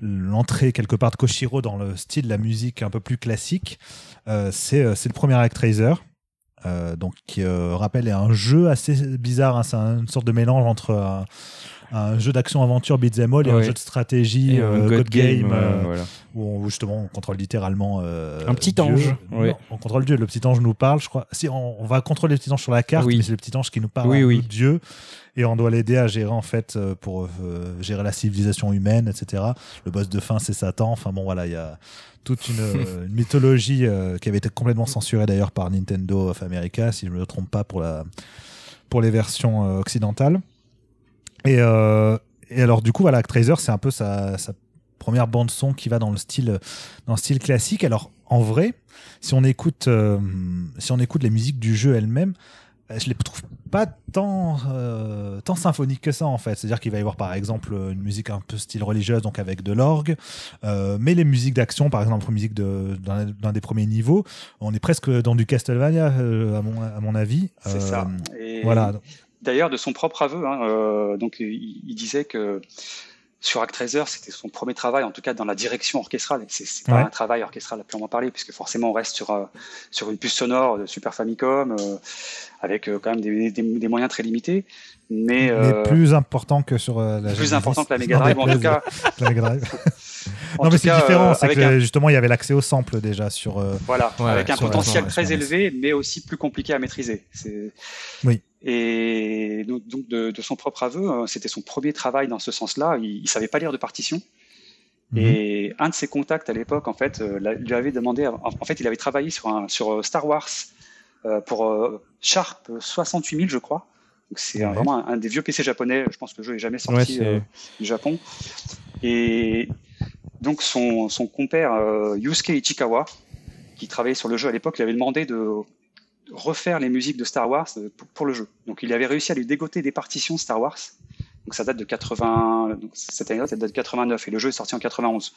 A: l'entrée quelque part de Koshiro dans le style de la musique un peu plus classique. c'est le premier Actraiser. Euh, donc qui euh, rappelle un jeu assez bizarre. Hein. c'est une sorte de mélange entre un, jeu d'action aventure beat'em all et un jeu de stratégie euh, God, Game, où, justement on contrôle littéralement
C: un petit ange.
A: on contrôle Dieu. Le petit ange nous parle, je crois. Si on, va contrôler le petit ange sur la carte, mais c'est le petit ange qui nous parle. Oui, oui. Dieu et on doit l'aider à gérer en fait pour gérer la civilisation humaine, etc. Le boss de fin c'est Satan. Enfin bon voilà, il y a toute une, mythologie euh, qui avait été complètement censurée d'ailleurs par Nintendo of America, si je ne me trompe pas, pour, la, pour les versions euh, occidentales. Et, euh, et, alors, du coup, voilà, Actraiser, c'est un peu sa, sa première bande-son qui va dans le, style, dans le style classique. Alors, en vrai, si on écoute, si on écoute les musiques du jeu elles-mêmes, euh, je les trouve pas tant, euh, tant symphoniques que ça en fait. C'est-à-dire qu'il va y avoir par exemple une musique un peu style religieuse, donc avec de l'orgue, euh, mais les musiques d'action, par exemple, musique de, d'un des premiers niveaux, on est presque dans du Castlevania à, mon, à mon avis.
B: C'est ça. voilà. D'ailleurs, de son propre aveu, hein, donc il, disait que sur Actraiser, c'était son premier travail, en tout cas dans la direction orchestrale. C'est pas un travail orchestral à purement parler, puisque forcément on reste sur, euh, sur une puce sonore de Super Famicom, euh, avec euh, quand même des, des, moyens très limités. Mais,
A: plus important que sur la
B: Plus important que la Mega Drive, en tout cas.
A: la Mega Drive. non, mais c'est différent, c'est que justement il y avait l'accès au sample déjà sur.
B: voilà, avec un potentiel très élevé, mais aussi plus compliqué à maîtriser.
A: Oui.
B: Et donc, de, son propre aveu, euh, c'était son premier travail dans ce sens-là. Il, ne savait pas lire de partition. Mhm. Et un de ses contacts à l'époque, en fait, euh, lui avait demandé. En fait, il avait travaillé sur, un, sur euh, Star Wars pour Sharp 68000, je crois. c'est vraiment un, des vieux PC japonais. Je pense que le jeu n'est jamais sorti du Japon. Et donc son, son compère Yusuke Ichikawa, qui travaillait sur le jeu à l'époque, lui avait demandé de refaire les musiques de Star Wars euh, pour, le jeu. Donc il avait réussi à lui dégoter des partitions Star Wars. Donc ça date de 80, donc cette année-là, ça date de 89 et le jeu est sorti en 91.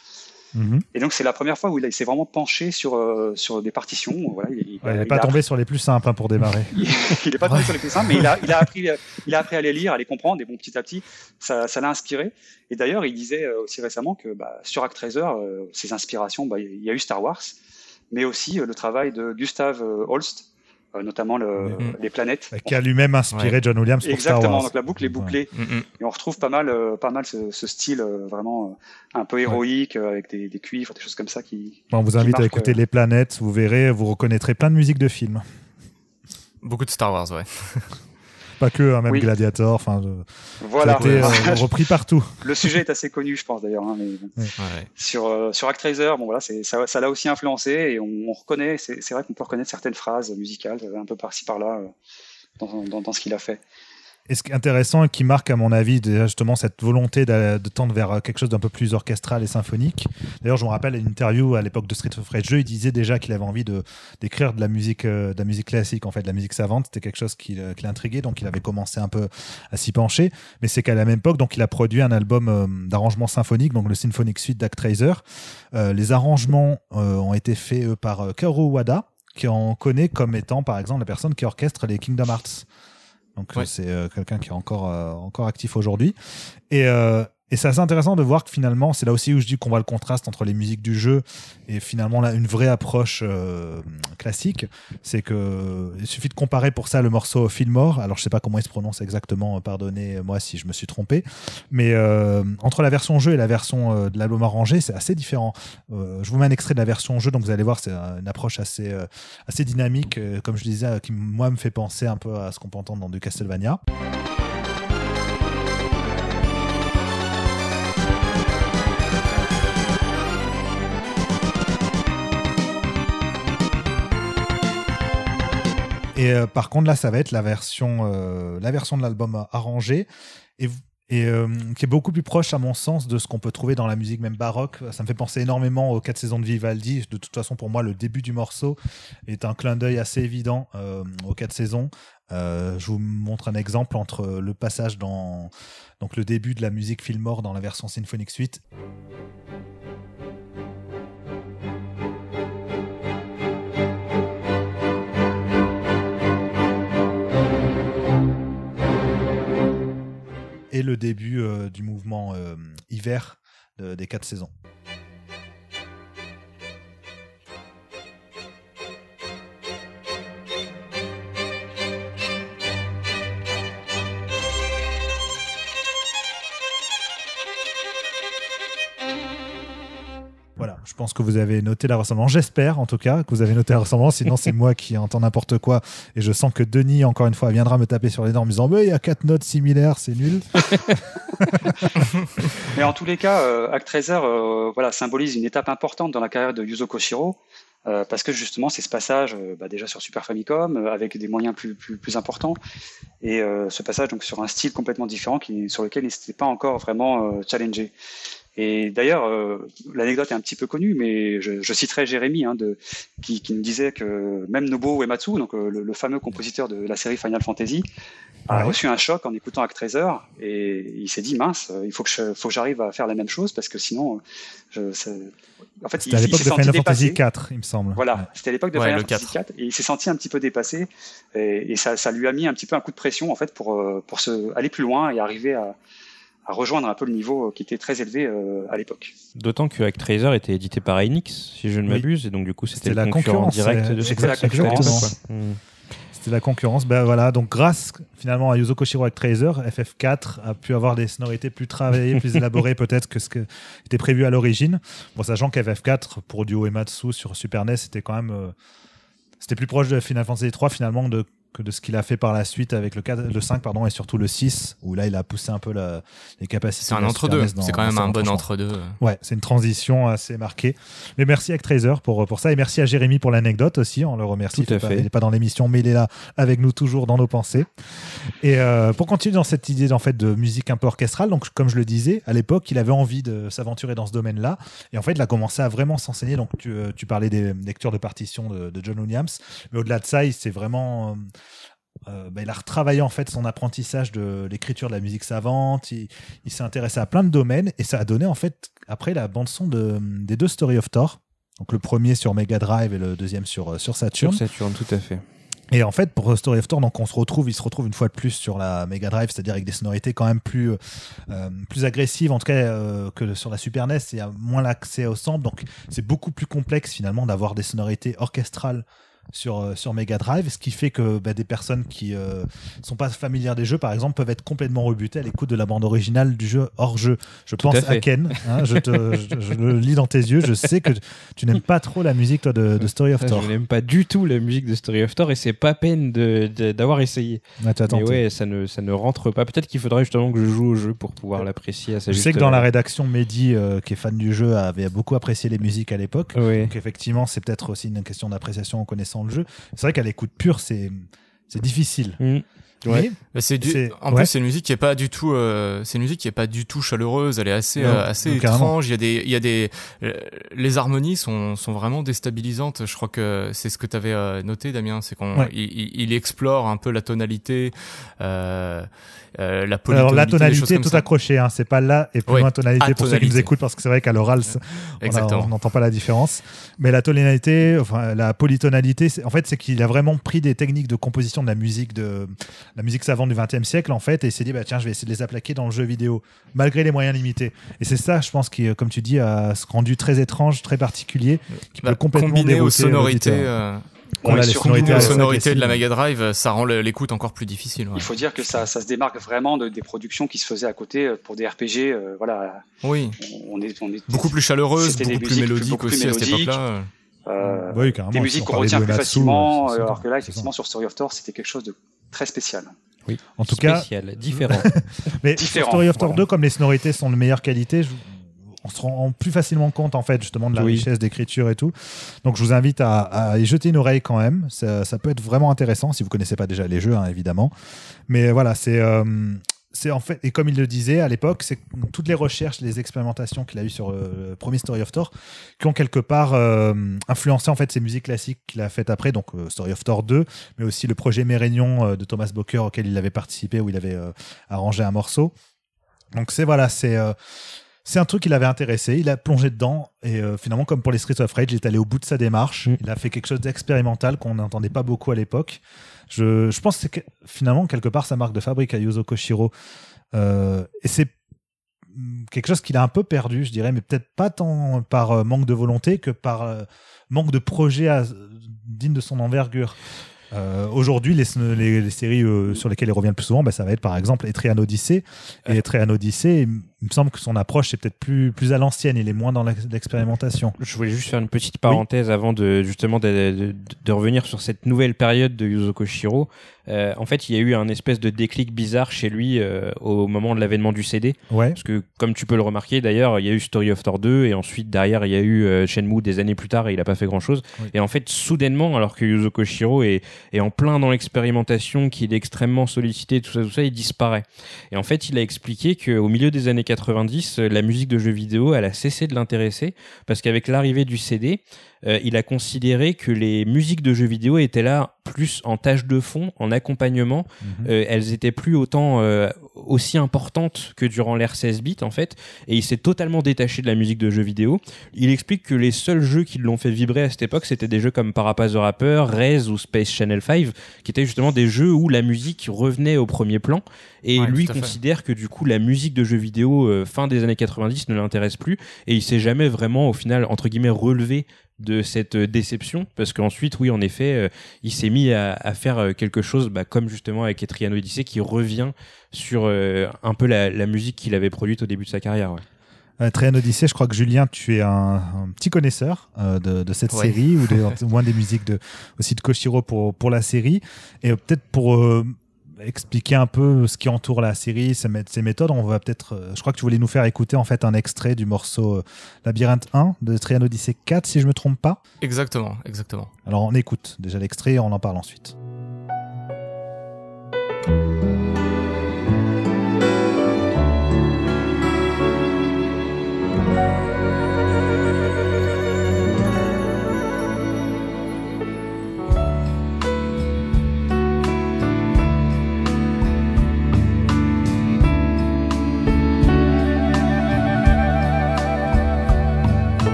B: Mhm. Et donc c'est la première fois où il, s'est vraiment penché sur euh, sur des partitions. Voilà,
A: il n'est pas tombé sur les plus simples hein, pour démarrer.
B: il n'est pas tombé sur les plus simples, mais il a, il a appris il a appris à les lire, à les comprendre. Et bon, petit à petit, ça, ça l'a inspiré. Et d'ailleurs, il disait euh, aussi récemment que bah, sur Actraiser, ses inspirations, bah, il y a eu Star Wars, mais aussi le travail de Gustav Holst, euh, notamment les planètes.
A: Qui a lui-même inspiré John Williams pour
B: Exactement,
A: Star Wars.
B: donc la boucle est bouclée. Mm-hmm. Et on retrouve pas mal, euh, pas mal ce, style euh, vraiment un peu héroïque, avec des, cuivres, des choses comme ça qui.
A: on vous invite à écouter Les Planètes, vous verrez, vous reconnaîtrez plein de musiques de films.
D: Beaucoup de Star Wars, ouais.
A: Pas que, hein, même Gladiator. Enfin,
B: voilà.
A: Ça a été euh, repris partout.
B: Le sujet est assez connu, je pense d'ailleurs. Hein, mais sur euh, sur Actraiser, bon voilà, ça, ça l'a aussi influencé et on, reconnaît. C'est vrai qu'on peut reconnaître certaines phrases musicales un peu par-ci par-là euh, dans, dans, dans, ce qu'il a fait.
A: Et ce qui est intéressant et qui marque, à mon avis, justement cette volonté de, tendre vers quelque chose d'un peu plus orchestral et symphonique. D'ailleurs, je me rappelle une interview à l'époque de Street of Rage 2, il disait déjà qu'il avait envie d'écrire de la musique, euh, de la musique classique, en fait, de la musique savante. C'était quelque chose qui, euh, l'intriguait, donc il avait commencé un peu à s'y pencher. Mais c'est qu'à la même époque, donc il a produit un album euh, d'arrangement symphonique, donc le Symphonic Suite d'Actraiser. les arrangements ont été faits par Kaoru Wada, qui en connaît comme étant, par exemple, la personne qui orchestre les Kingdom Hearts. Donc c'est euh, quelqu'un qui est encore, euh, encore actif aujourd'hui. Et, euh, et c'est assez intéressant de voir que finalement, c'est là aussi où je dis qu'on voit le contraste entre les musiques du jeu et finalement là, une vraie approche euh, classique. C'est que il suffit de comparer pour ça le morceau Fillmore. Alors je sais pas comment il se prononce exactement, pardonnez-moi si je me suis trompé, mais euh, entre la version jeu et la version euh, de l'album arrangé, c'est assez différent. je vous mets un extrait de la version jeu, donc vous allez voir, c'est une approche assez assez dynamique, comme je disais, qui moi me fait penser un peu à ce qu'on peut entendre dans du Castlevania. Euh, par contre, là, ça va être la version, euh, la version de l'album arrangée et, euh, qui est beaucoup plus proche, à mon sens, de ce qu'on peut trouver dans la musique même baroque. Ça me fait penser énormément aux quatre saisons de Vivaldi. De toute façon, pour moi, le début du morceau est un clin d'œil assez évident aux quatre saisons. je vous montre un exemple entre le passage dans donc le début de la musique Fillmore dans la version Symphonic Suite. Et le début euh, du mouvement euh, hiver des quatre saisons. Je pense que vous avez noté la ressemblance. J'espère, en tout cas, que vous avez noté la ressemblance. Sinon, c'est moi qui entends n'importe quoi. Et je sens que Denis, encore une fois, viendra me taper sur les dents en me disant Mais il y a quatre notes similaires, c'est nul.
B: Mais en tous les cas, euh, Actraiser euh, voilà, symbolise une étape importante dans la carrière de Yuzo Koshiro. Euh, parce que justement, c'est ce passage euh, bah, déjà sur Super Famicom avec des moyens plus, plus, plus importants et ce passage donc sur un style complètement différent qui, sur lequel il n'était pas encore vraiment challengé. Et d'ailleurs, euh, l'anecdote est un petit peu connue, mais je, je citerai Jérémy, hein, de, qui, qui, me disait que même Nobuo Uematsu, donc euh, le, fameux compositeur de la série Final Fantasy, a reçu un choc en écoutant Actraiser et il s'est dit mince, il faut que faut que j'arrive à faire la même chose parce que sinon, je,
A: en fait, c'était à l'époque de Final Fantasy 4, il me semble.
B: Voilà, c'était à l'époque de Final Fantasy 4 et il s'est senti un petit peu dépassé et, et ça, ça, lui a mis un petit peu un coup de pression en fait pour euh, pour se aller plus loin et arriver à à rejoindre un peu le niveau qui était très élevé euh, à l'époque.
C: D'autant que Actraiser était édité par Enix, si je ne m'abuse, et donc du coup c'était le la concurrent direct de
A: C'était la concurrence. C'était la concurrence. Ben voilà, donc grâce finalement à Yuzo Koshiro Actraiser, FF4 a pu avoir des sonorités plus travaillées, plus élaborées peut-être que ce qui était prévu à l'origine. Bon, sachant qu'FF4 pour du Uematsu sur Super NES, c'était quand même euh, c'était plus proche de Final Fantasy 3 finalement de que de ce qu'il a fait par la suite avec le, 4, le 5 pardon, et surtout le 6, où là il a poussé un peu la, les capacités.
D: C'est un entre-deux, c'est quand même un bon entre-deux.
A: Ouais, c'est une transition assez marquée. Mais merci à Tracer pour, pour ça, et merci à Jérémy pour l'anecdote aussi, on le remercie.
C: Tout à fait.
A: il n'est pas dans l'émission, mais il est là avec nous toujours dans nos pensées. Et euh, pour continuer dans cette idée en fait, de musique un peu orchestrale, donc comme je le disais, à l'époque, il avait envie de s'aventurer dans ce domaine-là, et en fait, il a commencé à vraiment s'enseigner. Donc tu, euh, tu, parlais des lectures de partitions de, de John Williams, mais au-delà de ça, il s'est vraiment euh, euh, bah, il a retravaillé en fait son apprentissage de l'écriture de la musique savante. Il, s'est intéressé à plein de domaines et ça a donné en fait après la bande son de, des deux Story of Thor. Donc le premier sur Mega Drive et le deuxième sur, euh, sur Saturn.
C: Sur Saturn, tout à fait.
A: Et en fait, pour Story of Thor, donc on se retrouve, il se retrouve une fois de plus sur la Mega Drive, c'est-à-dire avec des sonorités quand même plus, euh, plus agressives, en tout cas que sur la Super NES. Il y a moins l'accès au sample, donc c'est beaucoup plus complexe finalement d'avoir des sonorités orchestrales sur, euh, sur Mega Drive, ce qui fait que bah, des personnes qui ne euh, sont pas familières des jeux, par exemple, peuvent être complètement rebutées à l'écoute de la bande originale du jeu hors jeu. Je pense à, Ken, hein, je, te, je, le lis dans tes yeux, je sais que tu n'aimes pas trop la musique toi, de, Story of Thor.
C: Je n'aime pas du tout la musique de Story of Thor et c'est pas peine d'avoir essayé. Mais ouais, ça ne, ça ne rentre pas. Peut-être qu'il faudrait justement que je joue au jeu pour pouvoir l'apprécier à
A: Je sais que dans la rédaction, Mehdi, euh, qui est fan du jeu, avait beaucoup apprécié les musiques à l'époque. Donc effectivement, c'est peut-être aussi une question d'appréciation en le jeu. C'est vrai qu'à l'écoute pure, c'est c'est difficile.
D: Mm. Ouais. c'est du... En plus, c'est une musique qui est pas du tout, euh, c'est une musique qui est pas du tout chaleureuse. Elle est assez, euh, assez étrange. Il y a des, il y a des, euh, les harmonies sont, sont vraiment déstabilisantes. Je crois que c'est ce que tu avais noté, Damien, c'est qu'on, il, il, explore un peu la tonalité. Euh, euh, la
A: Alors la tonalité tout accroché, hein, c'est pas là et plus loin tonalité pour ceux qui nous écoutent parce que c'est vrai qu'à l'oral on n'entend pas la différence. Mais la tonalité, enfin la polytonalité, en fait c'est qu'il a vraiment pris des techniques de composition de la musique de la musique savante du XXe siècle en fait, et il s'est dit bah tiens, je vais essayer de les appliquer dans le jeu vidéo, malgré les moyens limités. Et c'est ça, je pense, qui, comme tu dis, a rendu très étrange, très particulier, qui
D: bah, peut complètement combiner aux sonorités les sonorités, de la Mega Drive, ça rend l'écoute encore plus difficile.
B: Il faut dire que ça, ça se démarque vraiment de, des productions qui se faisaient à côté euh, pour des RPG. Euh, voilà.
D: Oui.
B: On est, on est
D: beaucoup plus chaleureuse, beaucoup plus mélodique aussi à cette époque-là.
A: Euh, oui,
B: des musiques qu'on retient plus facilement, alors que là, effectivement, sur Story of Thor, c'était quelque chose de très spécial.
C: Oui. En tout spécial, cas, différent.
A: Mais différent, Story of Thor 2, comme les sonorités sont de meilleure qualité, je on se rend plus facilement compte en fait justement de la richesse d'écriture et tout. Donc je vous invite à, y jeter une oreille quand même. Ça, peut être vraiment intéressant si vous connaissez pas déjà les jeux hein, évidemment. Mais voilà, c'est euh, c'est en fait et comme il le disait à l'époque, c'est toutes les recherches, les expérimentations qu'il a eues sur euh, le premier Story of Thor qui ont quelque part euh, influencé en fait ces musiques classiques qu'il a faites après, donc Story of Thor 2, mais aussi le projet Mérénion de Thomas Boker auquel il avait participé où il avait arrangé un morceau. Donc c'est voilà, c'est c'est un truc qui l'avait intéressé, il a plongé dedans et euh, finalement comme pour les Streets of Rage, il est allé au bout de sa démarche, mm. il a fait quelque chose d'expérimental qu'on n'entendait pas beaucoup à l'époque. Je, je, pense que finalement quelque part sa marque de fabrique à Yuzo Koshiro euh, et c'est quelque chose qu'il a un peu perdu, je dirais, mais peut-être pas tant par euh, manque de volonté que par manque de projet digne de son envergure. Aujourd'hui, les, les, séries sur lesquelles il revient le plus souvent, bah, ça va être par exemple Etrian Odyssey. Et Etrian Odyssey, il me semble que son approche est peut-être plus, plus à l'ancienne, il est moins dans l'expérimentation.
C: Je voulais juste faire une petite parenthèse avant de justement de, de, revenir sur cette nouvelle période de Yuzo Koshiro. Euh, en fait, il y a eu un espèce de déclic bizarre chez lui euh, au moment de l'avènement du CD.
A: Ouais.
C: Parce que, comme tu peux le remarquer, d'ailleurs, il y a eu Story of Thor 2 et ensuite derrière il y a eu euh, Shenmue des années plus tard et il a pas fait grand chose. Et en fait, soudainement, alors que Yuzo Koshiro est, est en plein dans l'expérimentation, qu'il est extrêmement sollicité, tout ça, tout ça, il disparaît. Et en fait, il a expliqué qu'au milieu des années 90, la musique de jeux vidéo, elle a cessé de l'intéresser parce qu'avec l'arrivée du CD, euh, il a considéré que les musiques de jeux vidéo étaient là plus en tâche de fond, en accompagnement. Mhm. Euh, elles étaient plus autant euh, aussi importantes que durant l'ère 16 bits en fait. Et il s'est totalement détaché de la musique de jeux vidéo. Il explique que les seuls jeux qui l'ont fait vibrer à cette époque, c'était des jeux comme Parapaz the Rapper, Rez ou Space Channel 5, qui étaient justement des jeux où la musique revenait au premier plan. Et lui considère que du coup la musique de jeux vidéo fin des années 90 ne l'intéresse plus et il s'est jamais vraiment au final entre guillemets relevé de cette déception parce qu'ensuite oui en effet euh, il s'est mis à, faire euh, quelque chose bah, comme justement avec Etriano Odyssey qui revient sur euh, un peu la, musique qu'il avait produite au début de sa carrière
A: ouais. Trian Odyssey, je crois que Julien, tu es un, petit connaisseur de, cette série ou au moins des musiques de, aussi de Koshiro pour, pour la série. Et peut-être pour expliquer un peu ce qui entoure la série, ses, méthodes. On va peut-être, euh, je crois que tu voulais nous faire écouter en fait un extrait du morceau euh, Labyrinthe 1 de Trian Odyssey 4, si je me trompe pas.
D: Exactement, exactement.
A: Alors on écoute déjà l'extrait et on en parle ensuite.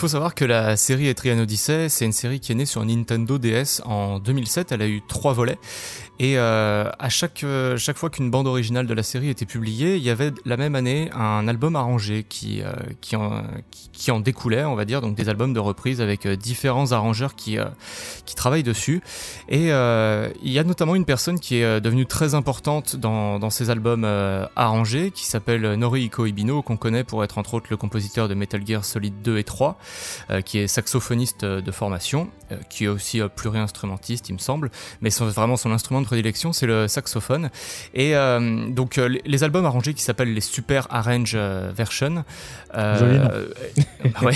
D: Faut savoir que la série Etrian Odyssey, c'est une série qui est née sur Nintendo DS en 2007. Elle a eu trois volets. Et euh, à chaque, euh, chaque fois qu'une bande originale de la série était publiée, il y avait la même année un album arrangé qui, euh, en, qui, en découlait, on va dire, donc des albums de reprise avec différents arrangeurs qui, qui travaillent dessus. Et il y a notamment une personne qui est devenue très importante dans, dans ces albums arrangés, qui s'appelle Norihiko Ibino, qu'on connaît pour être entre autres le compositeur de Metal Gear Solid 2 et 3, qui est saxophoniste de formation, qui est aussi pluri-instrumentiste, il me semble, mais c'est vraiment son instrument de prédilection, c'est le saxophone. Et euh, donc euh, les albums arrangés qui s'appellent les Super Arrange euh, Version. Ouais,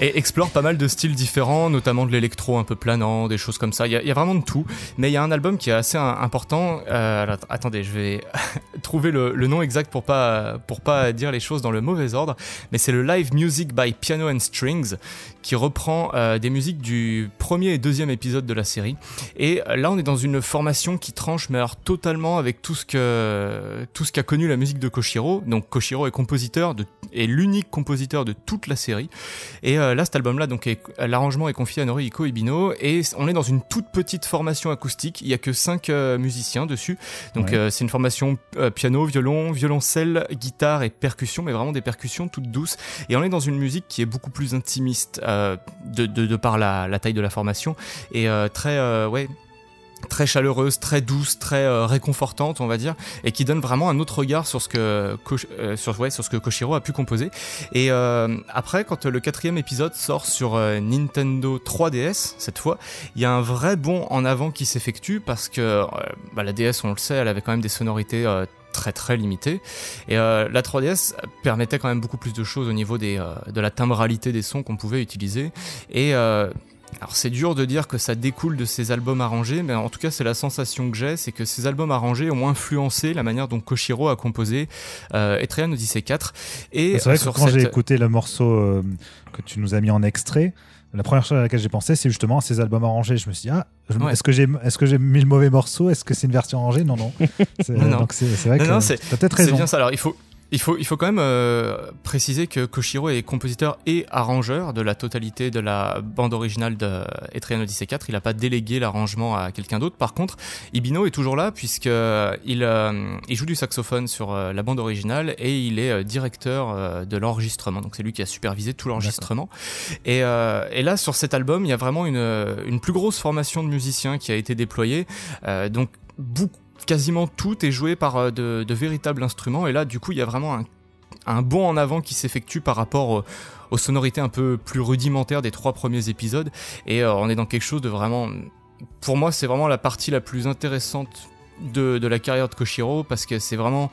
D: et explore pas mal de styles différents, notamment de l'électro un peu planant, des choses comme ça. Il y, a, vraiment de tout. Mais il y a un album qui est assez important. Euh, attendez, je vais trouver le, nom exact pour pas pour pas dire les choses dans le mauvais ordre. Mais c'est le Live Music by Piano and Strings qui reprend euh, des musiques du premier et deuxième épisode de la série. Et là, on est dans une formation qui tranche, mais alors totalement avec tout ce que tout ce qu'a connu la musique de Koshiro. Donc Koshiro est compositeur de, est l'unique compositeur de toute la série. Et euh, là, cet album-là, donc l'arrangement est confié à Norihiko Ibino et on est dans une toute petite formation acoustique. Il y a que cinq euh, musiciens dessus. Donc c'est une formation piano, violon, violoncelle, guitare et percussion, mais vraiment des percussions toutes douces. Et on est dans une musique qui est beaucoup plus intimiste euh, de, de, par la, taille de la formation et euh, très euh, très chaleureuse, très douce, très réconfortante, on va dire, et qui donne vraiment un autre regard sur ce que sur, ouais, sur ce que Koshiro a pu composer. Et après, quand le quatrième épisode sort sur Nintendo 3DS cette fois, il y a un vrai bond en avant qui s'effectue parce que bah, la DS, on le sait, elle avait quand même des sonorités très très limité. Et euh, la 3DS permettait quand même beaucoup plus de choses au niveau des, euh, de la timbralité des sons qu'on pouvait utiliser. Et euh, alors c'est dur de dire que ça découle de ces albums arrangés, mais en tout cas c'est la sensation que j'ai, c'est que ces albums arrangés ont influencé la manière dont Koshiro a composé euh, Etrian Odyssey 4.
A: Et c'est vrai que quand j'ai écouté le morceau que tu nous as mis en extrait, la première chose à laquelle j'ai pensé, c'est justement ces albums arrangés. Je me suis dit, ah, est-ce que j'ai est-ce que j'ai mis le mauvais morceau? Est-ce que c'est une version arrangée Non, non. Donc c'est vrai que c'est peut-être raison.
D: C'est bien ça. Alors il faut il faut, il faut quand même euh, préciser que Koshiro est compositeur et arrangeur de la totalité de la bande originale de Etrian Odyssey 4. Il n'a pas délégué l'arrangement à quelqu'un d'autre. Par contre, Ibino est toujours là puisqu'il euh, il joue du saxophone sur euh, la bande originale et il est directeur de l'enregistrement. Donc c'est lui qui a supervisé tout l'enregistrement. Et, et, là, sur cet album, il y a vraiment une, une plus grosse formation de musiciens qui a été déployée. donc beaucoup quasiment tout est joué par euh, de, véritables instruments. Et là, du coup, il y a vraiment un, bond en avant qui s'effectue par rapport aux sonorités un peu plus rudimentaires des trois premiers épisodes. Et euh, on est dans quelque chose de vraiment... Pour moi, c'est vraiment la partie la plus intéressante de, la carrière de Koshiro parce que c'est vraiment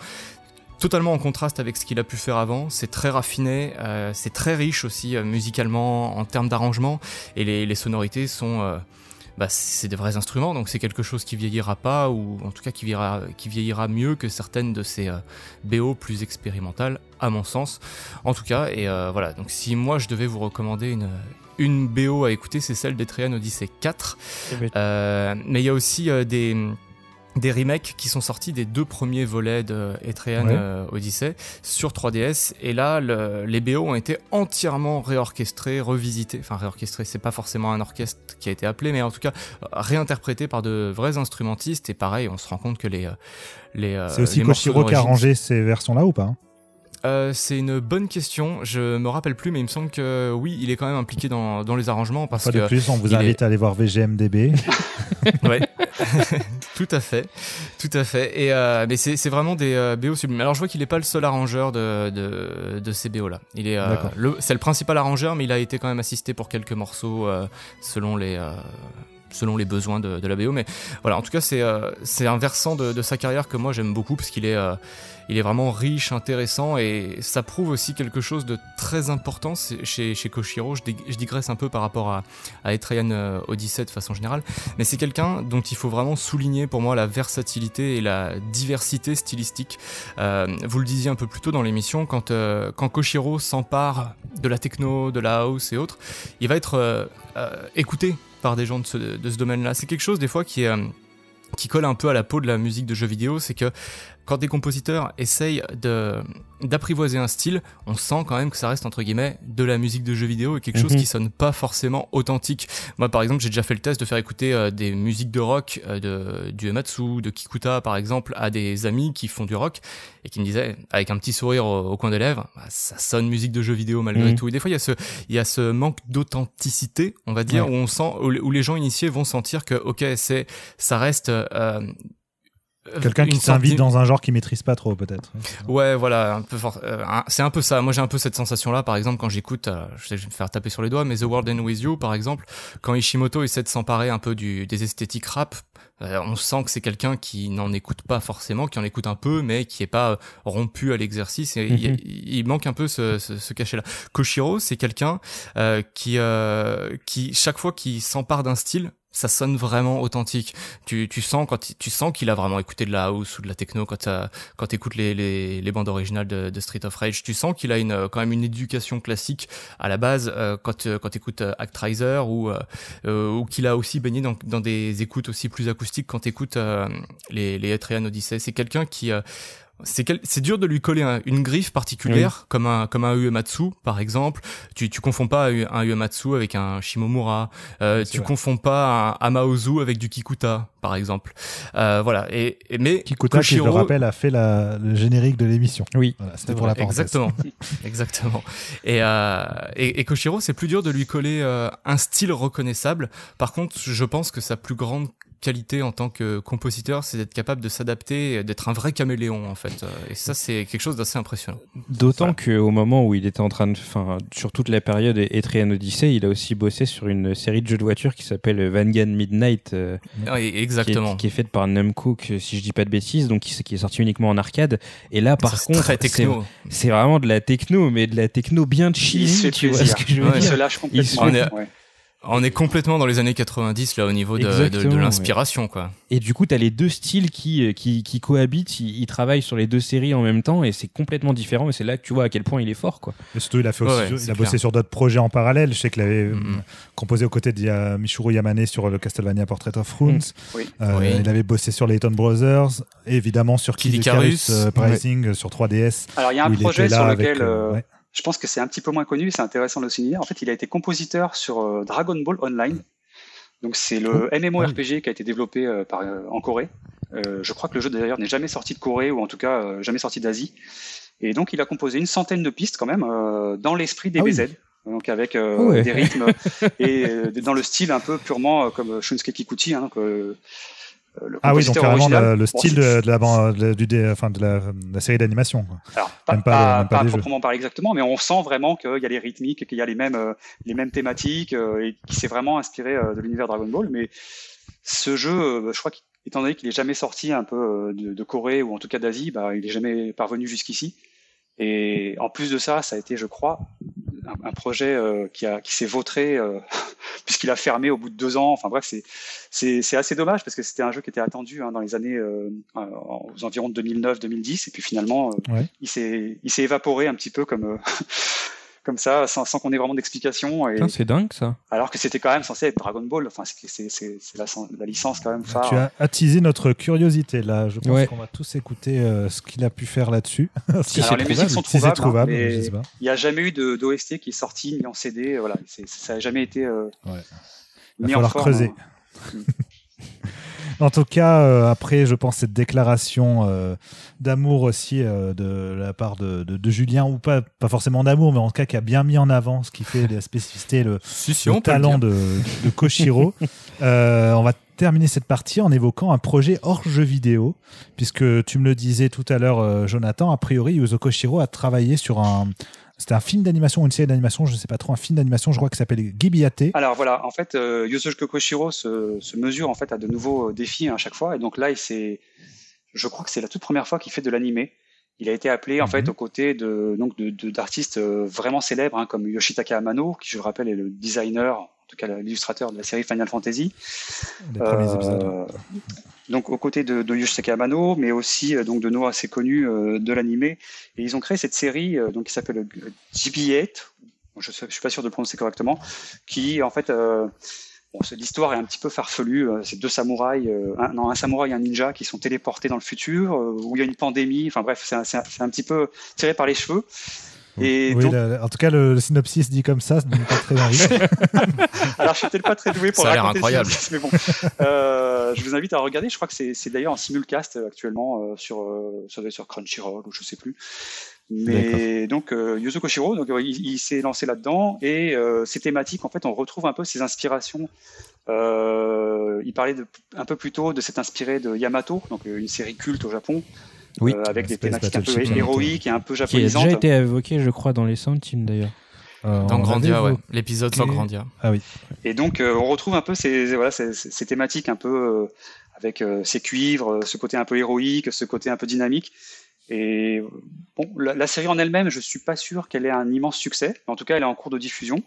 D: totalement en contraste avec ce qu'il a pu faire avant. C'est très raffiné, euh, c'est très riche aussi musicalement en termes d'arrangement et les, sonorités sont bah, c'est des vrais instruments, donc c'est quelque chose qui vieillira pas, ou en tout cas qui vieillira, qui vieillira mieux que certaines de ces euh, BO plus expérimentales, à mon sens. En tout cas, et euh, voilà, donc si moi je devais vous recommander une, une BO à écouter, c'est celle d'Etrian Odyssey 4. Eh ben, euh, mais il y a aussi des des remakes qui sont sortis des deux premiers volets de Etrian euh, Odyssey sur 3DS et là les BO ont été entièrement réorchestrés, revisités, enfin réorchestrés c'est pas forcément un orchestre qui a été appelé mais en tout cas réinterprétés par de vrais instrumentistes. Et pareil on se rend compte que les... Euh, les
A: c'est aussi Koshiro qui a arrangé ces versions là ou pas hein?
D: Euh, c'est une bonne question. Je me rappelle plus, mais il me semble que oui, il est quand même impliqué dans, dans les arrangements. Parce
A: Pas de plus, on vous invite à aller voir VGMDB.
D: ouais, tout à fait, tout à fait. Et euh, mais c'est vraiment des euh, BO sublimes. Alors je vois qu'il n'est pas le seul arrangeur de, de, de ces BO là. Il est, c'est le principal arrangeur, mais il a été quand même assisté pour quelques morceaux selon les selon les besoins de, de, la BO. Mais voilà, en tout cas, c'est c'est un versant de, de, sa carrière que moi j'aime beaucoup parce qu'il est il est vraiment riche, intéressant et ça prouve aussi quelque chose de très important chez, chez Koshiro. Je, digresse un peu par rapport à, à Etrian euh, Odyssey de façon générale, mais c'est quelqu'un dont il faut vraiment souligner pour moi la versatilité et la diversité stylistique. Euh, vous le disiez un peu plus tôt dans l'émission, quand, euh, quand Koshiro s'empare de la techno, de la house et autres, il va être écouté par des gens de ce, de ce domaine-là. C'est quelque chose des fois qui est qui colle un peu à la peau de la musique de jeux vidéo, c'est que quand des compositeurs essayent de d'apprivoiser un style, on sent quand même que ça reste entre guillemets de la musique de jeux vidéo et quelque chose mhm. qui sonne pas forcément authentique. Moi par exemple, j'ai déjà fait le test de faire écouter euh, des musiques de rock euh, de du Ematsu, de Kikuta par exemple à des amis qui font du rock et qui me disaient avec un petit sourire au, coin des lèvres, bah, ça sonne musique de jeux vidéo malgré mhm. tout. Et des fois il y a ce il y a ce manque d'authenticité, on va dire où on sent où, les gens initiés vont sentir que OK, c'est ça reste euh,
A: Quelqu'un qui s'invite dans un genre qu'il maîtrise pas trop, peut-être.
D: Ouais, voilà, un peu euh, c'est un peu ça. Moi, j'ai un peu cette sensation-là, par exemple, quand j'écoute, euh, je vais me faire taper sur les doigts, mais The World End With You, par exemple, quand Ishimoto essaie de s'emparer un peu du, des esthétiques rap, on sent que c'est quelqu'un qui n'en écoute pas forcément, qui en écoute un peu, mais qui est pas rompu à l'exercice. Et il, mhm. manque un peu ce, ce, ce cachet-là. Koshiro, c'est quelqu'un qui, qui chaque fois qu'il s'empare d'un style, ça sonne vraiment authentique. Tu, tu sens quand tu sens qu'il a vraiment écouté de la house ou de la techno quand quand écoutes les, les, les bandes originales de, de, Street of Rage. Tu sens qu'il a une quand même une éducation classique à la base euh, quand euh, quand écoutes euh, Actraiser ou euh, ou qu'il a aussi baigné dans, dans des écoutes aussi plus acoustiques quand écoutes les les Etrian Odyssey. C'est quelqu'un qui c'est dur de lui coller une griffe particulière comme un comme un Uematsu par exemple. Tu tu confonds pas un Uematsu avec un Shimomura. Euh, tu confonds pas un Amaozu avec du Kikuta par exemple. Euh, voilà. Et, mais
A: Kikuta qui je le rappelle a fait la, le générique de l'émission.
C: Oui.
A: C'était pour la parenthèse.
D: exactement. Exactement. Et, euh, et, et Koshiro c'est plus dur de lui coller euh, un style reconnaissable. Par contre je pense que sa plus grande qualité en tant que compositeur, c'est d'être capable de s'adapter, d'être un vrai caméléon en fait. Et ça, c'est quelque chose d'assez impressionnant.
C: D'autant qu'au moment où il était en train de, enfin, sur toute la période Etrian Odyssey, il a aussi bossé sur une série de jeux de voitures qui s'appelle Vanguard Midnight.
D: Euh, exactement.
C: Qui est, faite par Numcook, si je dis pas de bêtises, donc qui, est sorti uniquement en arcade. Et là, par contre, c'est vraiment de la techno, mais de la techno bien chill. Tu vois ce que je veux
B: dire. Il se lâche complètement.
D: On est complètement dans les années 90 là au niveau de, de, l'inspiration quoi.
C: Et du coup, tu as les deux styles qui, qui, qui cohabitent, ils, travaillent sur les deux séries en même temps et c'est complètement différent et c'est là que tu vois à quel point il est fort quoi.
A: Et surtout, il a, fait aussi, il a bossé sur d'autres projets en parallèle. Je sais qu'il avait mm-hmm. composé aux côtés de Michuru Yamane sur le Castlevania Portrait of Runes. Mm. Euh, il avait bossé sur Layton Brothers, évidemment sur Kid Icarus, euh, Pricing sur 3DS.
B: Alors il y a un projet sur lequel euh, je pense que c'est un petit peu moins connu, c'est intéressant de le souligner. En fait, il a été compositeur sur euh, Dragon Ball Online. Donc c'est le oh, MMORPG qui a été développé euh, par, euh, en Corée. je crois que le jeu d'ailleurs n'est jamais sorti de Corée ou en tout cas jamais sorti d'Asie. Et donc il a composé une centaine de pistes quand même dans l'esprit des ah BZ. Donc avec oh, des rythmes et dans le style un peu purement comme Shunsuke Kikuchi, hein, donc,
A: euh, ah oui, donc carrément le, style de, la, de, du, enfin, de, la, série d'animation.
B: Alors, pas, pas, pas, proprement parler exactement, mais on sent vraiment qu'il y a les rythmiques, qu'il y a les mêmes, euh, les mêmes thématiques, euh, et qui s'est vraiment inspiré de l'univers Dragon Ball. Mais ce jeu, je crois qu'étant donné qu'il est jamais sorti un peu de, Corée ou en tout cas d'Asie, bah, il est jamais parvenu jusqu'ici. Et en plus de ça, ça a été, je crois, un, projet euh, qui, a, qui s'est vautré euh, puisqu'il a fermé au bout de deux ans. Enfin bref, c'est, c'est, c'est assez dommage parce que c'était un jeu qui était attendu hein, dans les années euh, aux environs de 2009-2010 et puis finalement il s'est il s'est évaporé un petit peu comme comme ça, sans, sans qu'on ait vraiment d'explication. Et...
C: C'est dingue ça.
B: Alors que c'était quand même censé être Dragon Ball. Enfin, c'est, la, la, licence quand même phare.
A: Tu as attisé notre curiosité là. Je pense qu'on va tous écouter euh, ce qu'il a pu faire là-dessus.
B: Alors les musiques sont trouvables. il n'y a jamais eu d'OST qui est sorti ni en CD. Voilà, ça n'a jamais été euh, ouais.
A: Il va falloir creuser. Hein. En tout cas, euh, après, je pense cette déclaration euh, d'amour aussi euh, de la part de, de, Julien, ou pas, pas forcément d'amour, mais en tout cas qui a bien mis en avant ce qui fait la spécificité, le, talent de, de Koshiro. on va terminer cette partie en évoquant un projet hors jeu vidéo, puisque tu me le disais tout à l'heure, Jonathan, a priori, Yuzo Koshiro a travaillé sur un, c'était un film d'animation ou une série d'animation, je ne sais pas trop, un film d'animation, je crois, qui s'appelle Gibiate.
B: Alors voilà, en fait, euh, Yosuke Koshiro se, se, mesure en fait à de nouveaux défis à chaque fois, et donc là, il je crois que c'est la toute première fois qu'il fait de l'animé. Il a été appelé en fait mhm. aux côtés de donc d'artistes euh, vraiment célèbres hein, comme Yoshitaka Amano, qui je le rappelle est le designer, en tout cas l'illustrateur de la série Final Fantasy.
A: Les premiers épisodes.
B: Donc aux côtés de, de Amano, mais aussi euh, donc de noms assez connus euh, de l'animé. Et ils ont créé cette série euh, donc qui s'appelle GB8. Je, ne suis pas sûr de prononcer correctement, qui en fait Bon, l'histoire est un petit peu farfelue. C'est deux samouraïs, un, non, un samouraï et un ninja qui sont téléportés dans le futur, où il y a une pandémie. Enfin bref, c'est un, petit peu tiré par les cheveux.
A: Et oui, en tout cas, le, synopsis dit comme ça, ça donne pas très envie.
B: Alors, je suis peut-être pas très doué pour
D: ça a l'air incroyable.
B: mais bon, euh, je vous invite à regarder. Je crois que c'est d'ailleurs en simulcast actuellement euh, sur, euh, sur, sur Crunchyroll ou je sais plus. Mais donc euh, Yuzo Koshiro, donc, il, s'est lancé là-dedans et ces thématiques, en fait, on retrouve un peu ses inspirations. il parlait de, un peu plus tôt de s'être inspiré de Yamato, donc une série culte au Japon, oui, avec des thématiques un peu héroïques et un peu japonisantes.
C: Qui a déjà été évoqué, je crois, dans les Sound Team d'ailleurs.
D: dans Grandia, ouais. L'épisode sur Grandia.
B: Ah oui. Et donc, on retrouve un peu ces, voilà, ces, ces thématiques un peu avec ces cuivres, ce côté un peu héroïque, ce côté un peu dynamique. Et bon, la, série en elle-même, je suis pas sûr qu'elle ait un immense succès. En tout cas, elle est en cours de diffusion.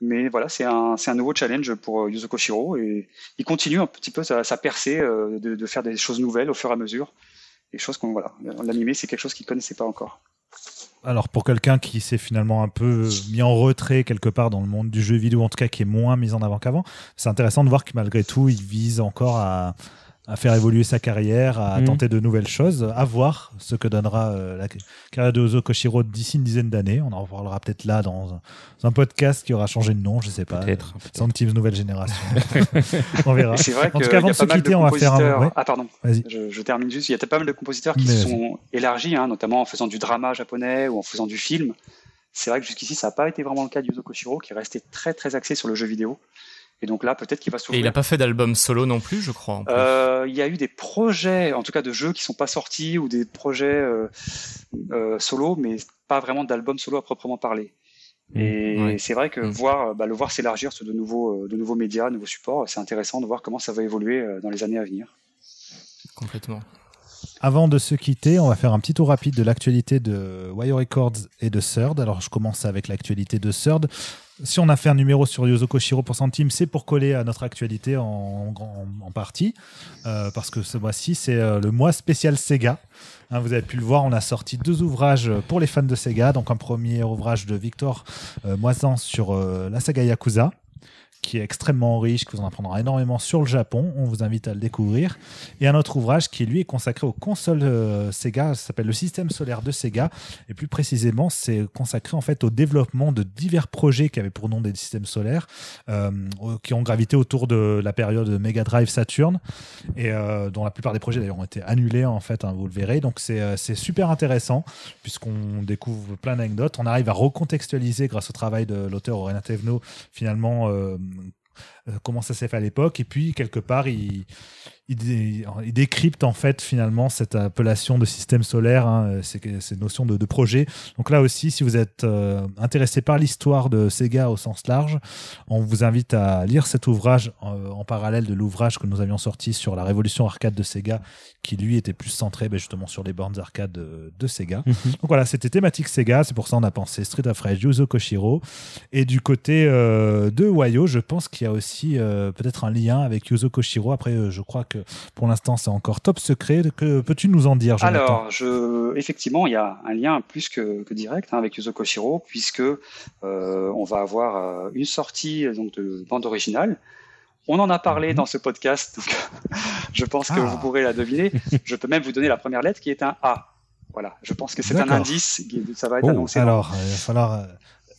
B: Mais voilà, c'est un, un, nouveau challenge pour euh, Yuzo Koshiro et il continue un petit peu sa, percée euh, de, de, faire des choses nouvelles au fur et à mesure. Des choses qu'on voilà, l'animé, c'est quelque chose qu'il connaissait pas encore.
A: Alors pour quelqu'un qui s'est finalement un peu mis en retrait quelque part dans le monde du jeu vidéo, en tout cas qui est moins mis en avant qu'avant, c'est intéressant de voir que malgré tout, il vise encore à, à faire évoluer sa carrière, à mhm. tenter de nouvelles choses, à voir ce que donnera euh, la carrière de Ozo Koshiro d'ici une dizaine d'années. On en reparlera peut-être là dans un, podcast qui aura changé de nom, je sais pas.
C: Peut-être.
A: Sans Teams Nouvelle Génération. on verra.
B: C'est vrai en tout cas, avant de se quitter, on va faire un. Ah, pardon. Je, je, termine juste. Il y a pas mal de compositeurs qui se sont élargis, hein, notamment en faisant du drama japonais ou en faisant du film. C'est vrai que jusqu'ici, ça n'a pas été vraiment le cas d'Uzo Koshiro, qui est resté très très axé sur le jeu vidéo. Et donc là, peut-être qu'il va s'ouvrir.
D: Et il n'a pas fait d'album solo non plus, je crois.
B: Euh, il y a eu des projets, en tout cas de jeux qui sont pas sortis ou des projets euh, euh, solo, mais pas vraiment d'album solo à proprement parler. Mmh. Et c'est vrai que mmh. voir, bah, le voir s'élargir sur de nouveaux, de nouveaux médias, de nouveaux supports, c'est intéressant de voir comment ça va évoluer dans les années à venir.
D: Complètement.
A: Avant de se quitter, on va faire un petit tour rapide de l'actualité de Wire Records et de Third. Alors, je commence avec l'actualité de Third si on a fait un numéro sur Yozoko Shiro pour Centime, c'est pour coller à notre actualité en, partie, euh, parce que ce mois-ci, c'est euh, le mois spécial Sega. Hein, vous avez pu le voir, on a sorti deux ouvrages pour les fans de Sega. Donc un premier ouvrage de Victor euh, Moisan sur la saga Yakuza, qui est extrêmement riche, que vous en apprendrez énormément sur le Japon. On vous invite à le découvrir. Et un autre ouvrage qui, lui, est consacré aux consoles euh, Sega, ça s'appelle le système solaire de Sega. Et plus précisément, c'est consacré en fait au développement de divers projets qui avaient pour nom des systèmes solaires, euh, qui ont gravité autour de la période Mega Drive Saturn, et euh, dont la plupart des projets d'ailleurs ont été annulés, en fait, hein, vous le verrez. Donc c'est super intéressant, puisqu'on découvre plein d'anecdotes. On arrive à recontextualiser, grâce au travail de l'auteur Aurélien Thévenot, finalement, comment ça s'est fait à l'époque. Et puis, quelque part, il, il, décrypte en fait finalement cette appellation de système solaire, hein, cette notion de, projet. Donc là aussi, si vous êtes euh, intéressé par l'histoire de Sega au sens large, on vous invite à lire cet ouvrage euh, en parallèle de l'ouvrage que nous avions sorti sur la révolution arcade de Sega, qui lui était plus centré ben, justement sur les bornes arcade de, Sega. Mhm. Donc voilà, c'était thématique Sega, c'est pour ça on a pensé Street of Rage, Yuzo Koshiro. Et du côté euh, de Wayo, je pense qu'il y a aussi peut-être un lien avec Yuzo Koshiro. Après, je crois que pour l'instant c'est encore top secret. Que peux-tu nous en dire Jonathan
B: Alors, je, effectivement, il y a un lien plus que, direct hein, avec Yuzo Koshiro, puisque euh, on va avoir euh, une sortie donc, de bande originale. On en a parlé mhm. dans ce podcast, donc je pense que vous ah. pourrez la deviner. Je peux même vous donner la première lettre qui est un A. Voilà, je pense que c'est un indice, ça va être oh, annoncé.
A: Alors, il va falloir euh,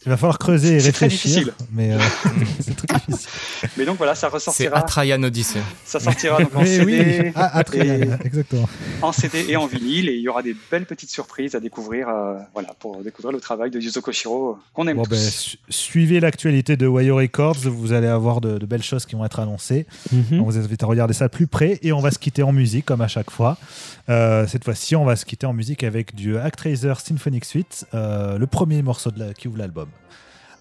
A: il va falloir creuser et réfléchir. Très difficile. Mais euh, c'est
B: très difficile. Mais donc voilà, ça ressortira.
D: C'est Atrayan Odyssey.
B: Ça sortira donc en CD.
A: Oui, Atrayan, exactement.
B: En CD et en vinyle. Et il y aura des belles petites surprises à découvrir euh, voilà, pour découvrir le travail de Yuzo Koshiro qu'on aime bon, tous. Ben,
A: suivez l'actualité de Wayo Records. Vous allez avoir de, belles choses qui vont être annoncées. Mhm. On vous invite à regarder ça de plus près. Et on va se quitter en musique, comme à chaque fois. Euh, cette fois-ci, on va se quitter en musique avec du Actraiser Symphonic Suite, le premier morceau de la, qui ouvre l'album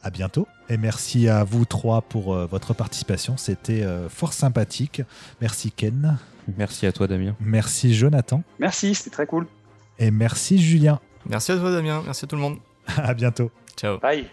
A: à bientôt. Et merci à vous trois pour euh, votre participation. C'était euh, fort sympathique. Merci Ken.
C: Merci à toi Damien.
A: Merci Jonathan.
B: Merci, c'était très cool.
A: Et merci Julien.
D: Merci à toi Damien. Merci à tout le monde.
A: à bientôt.
D: Ciao.
B: Bye.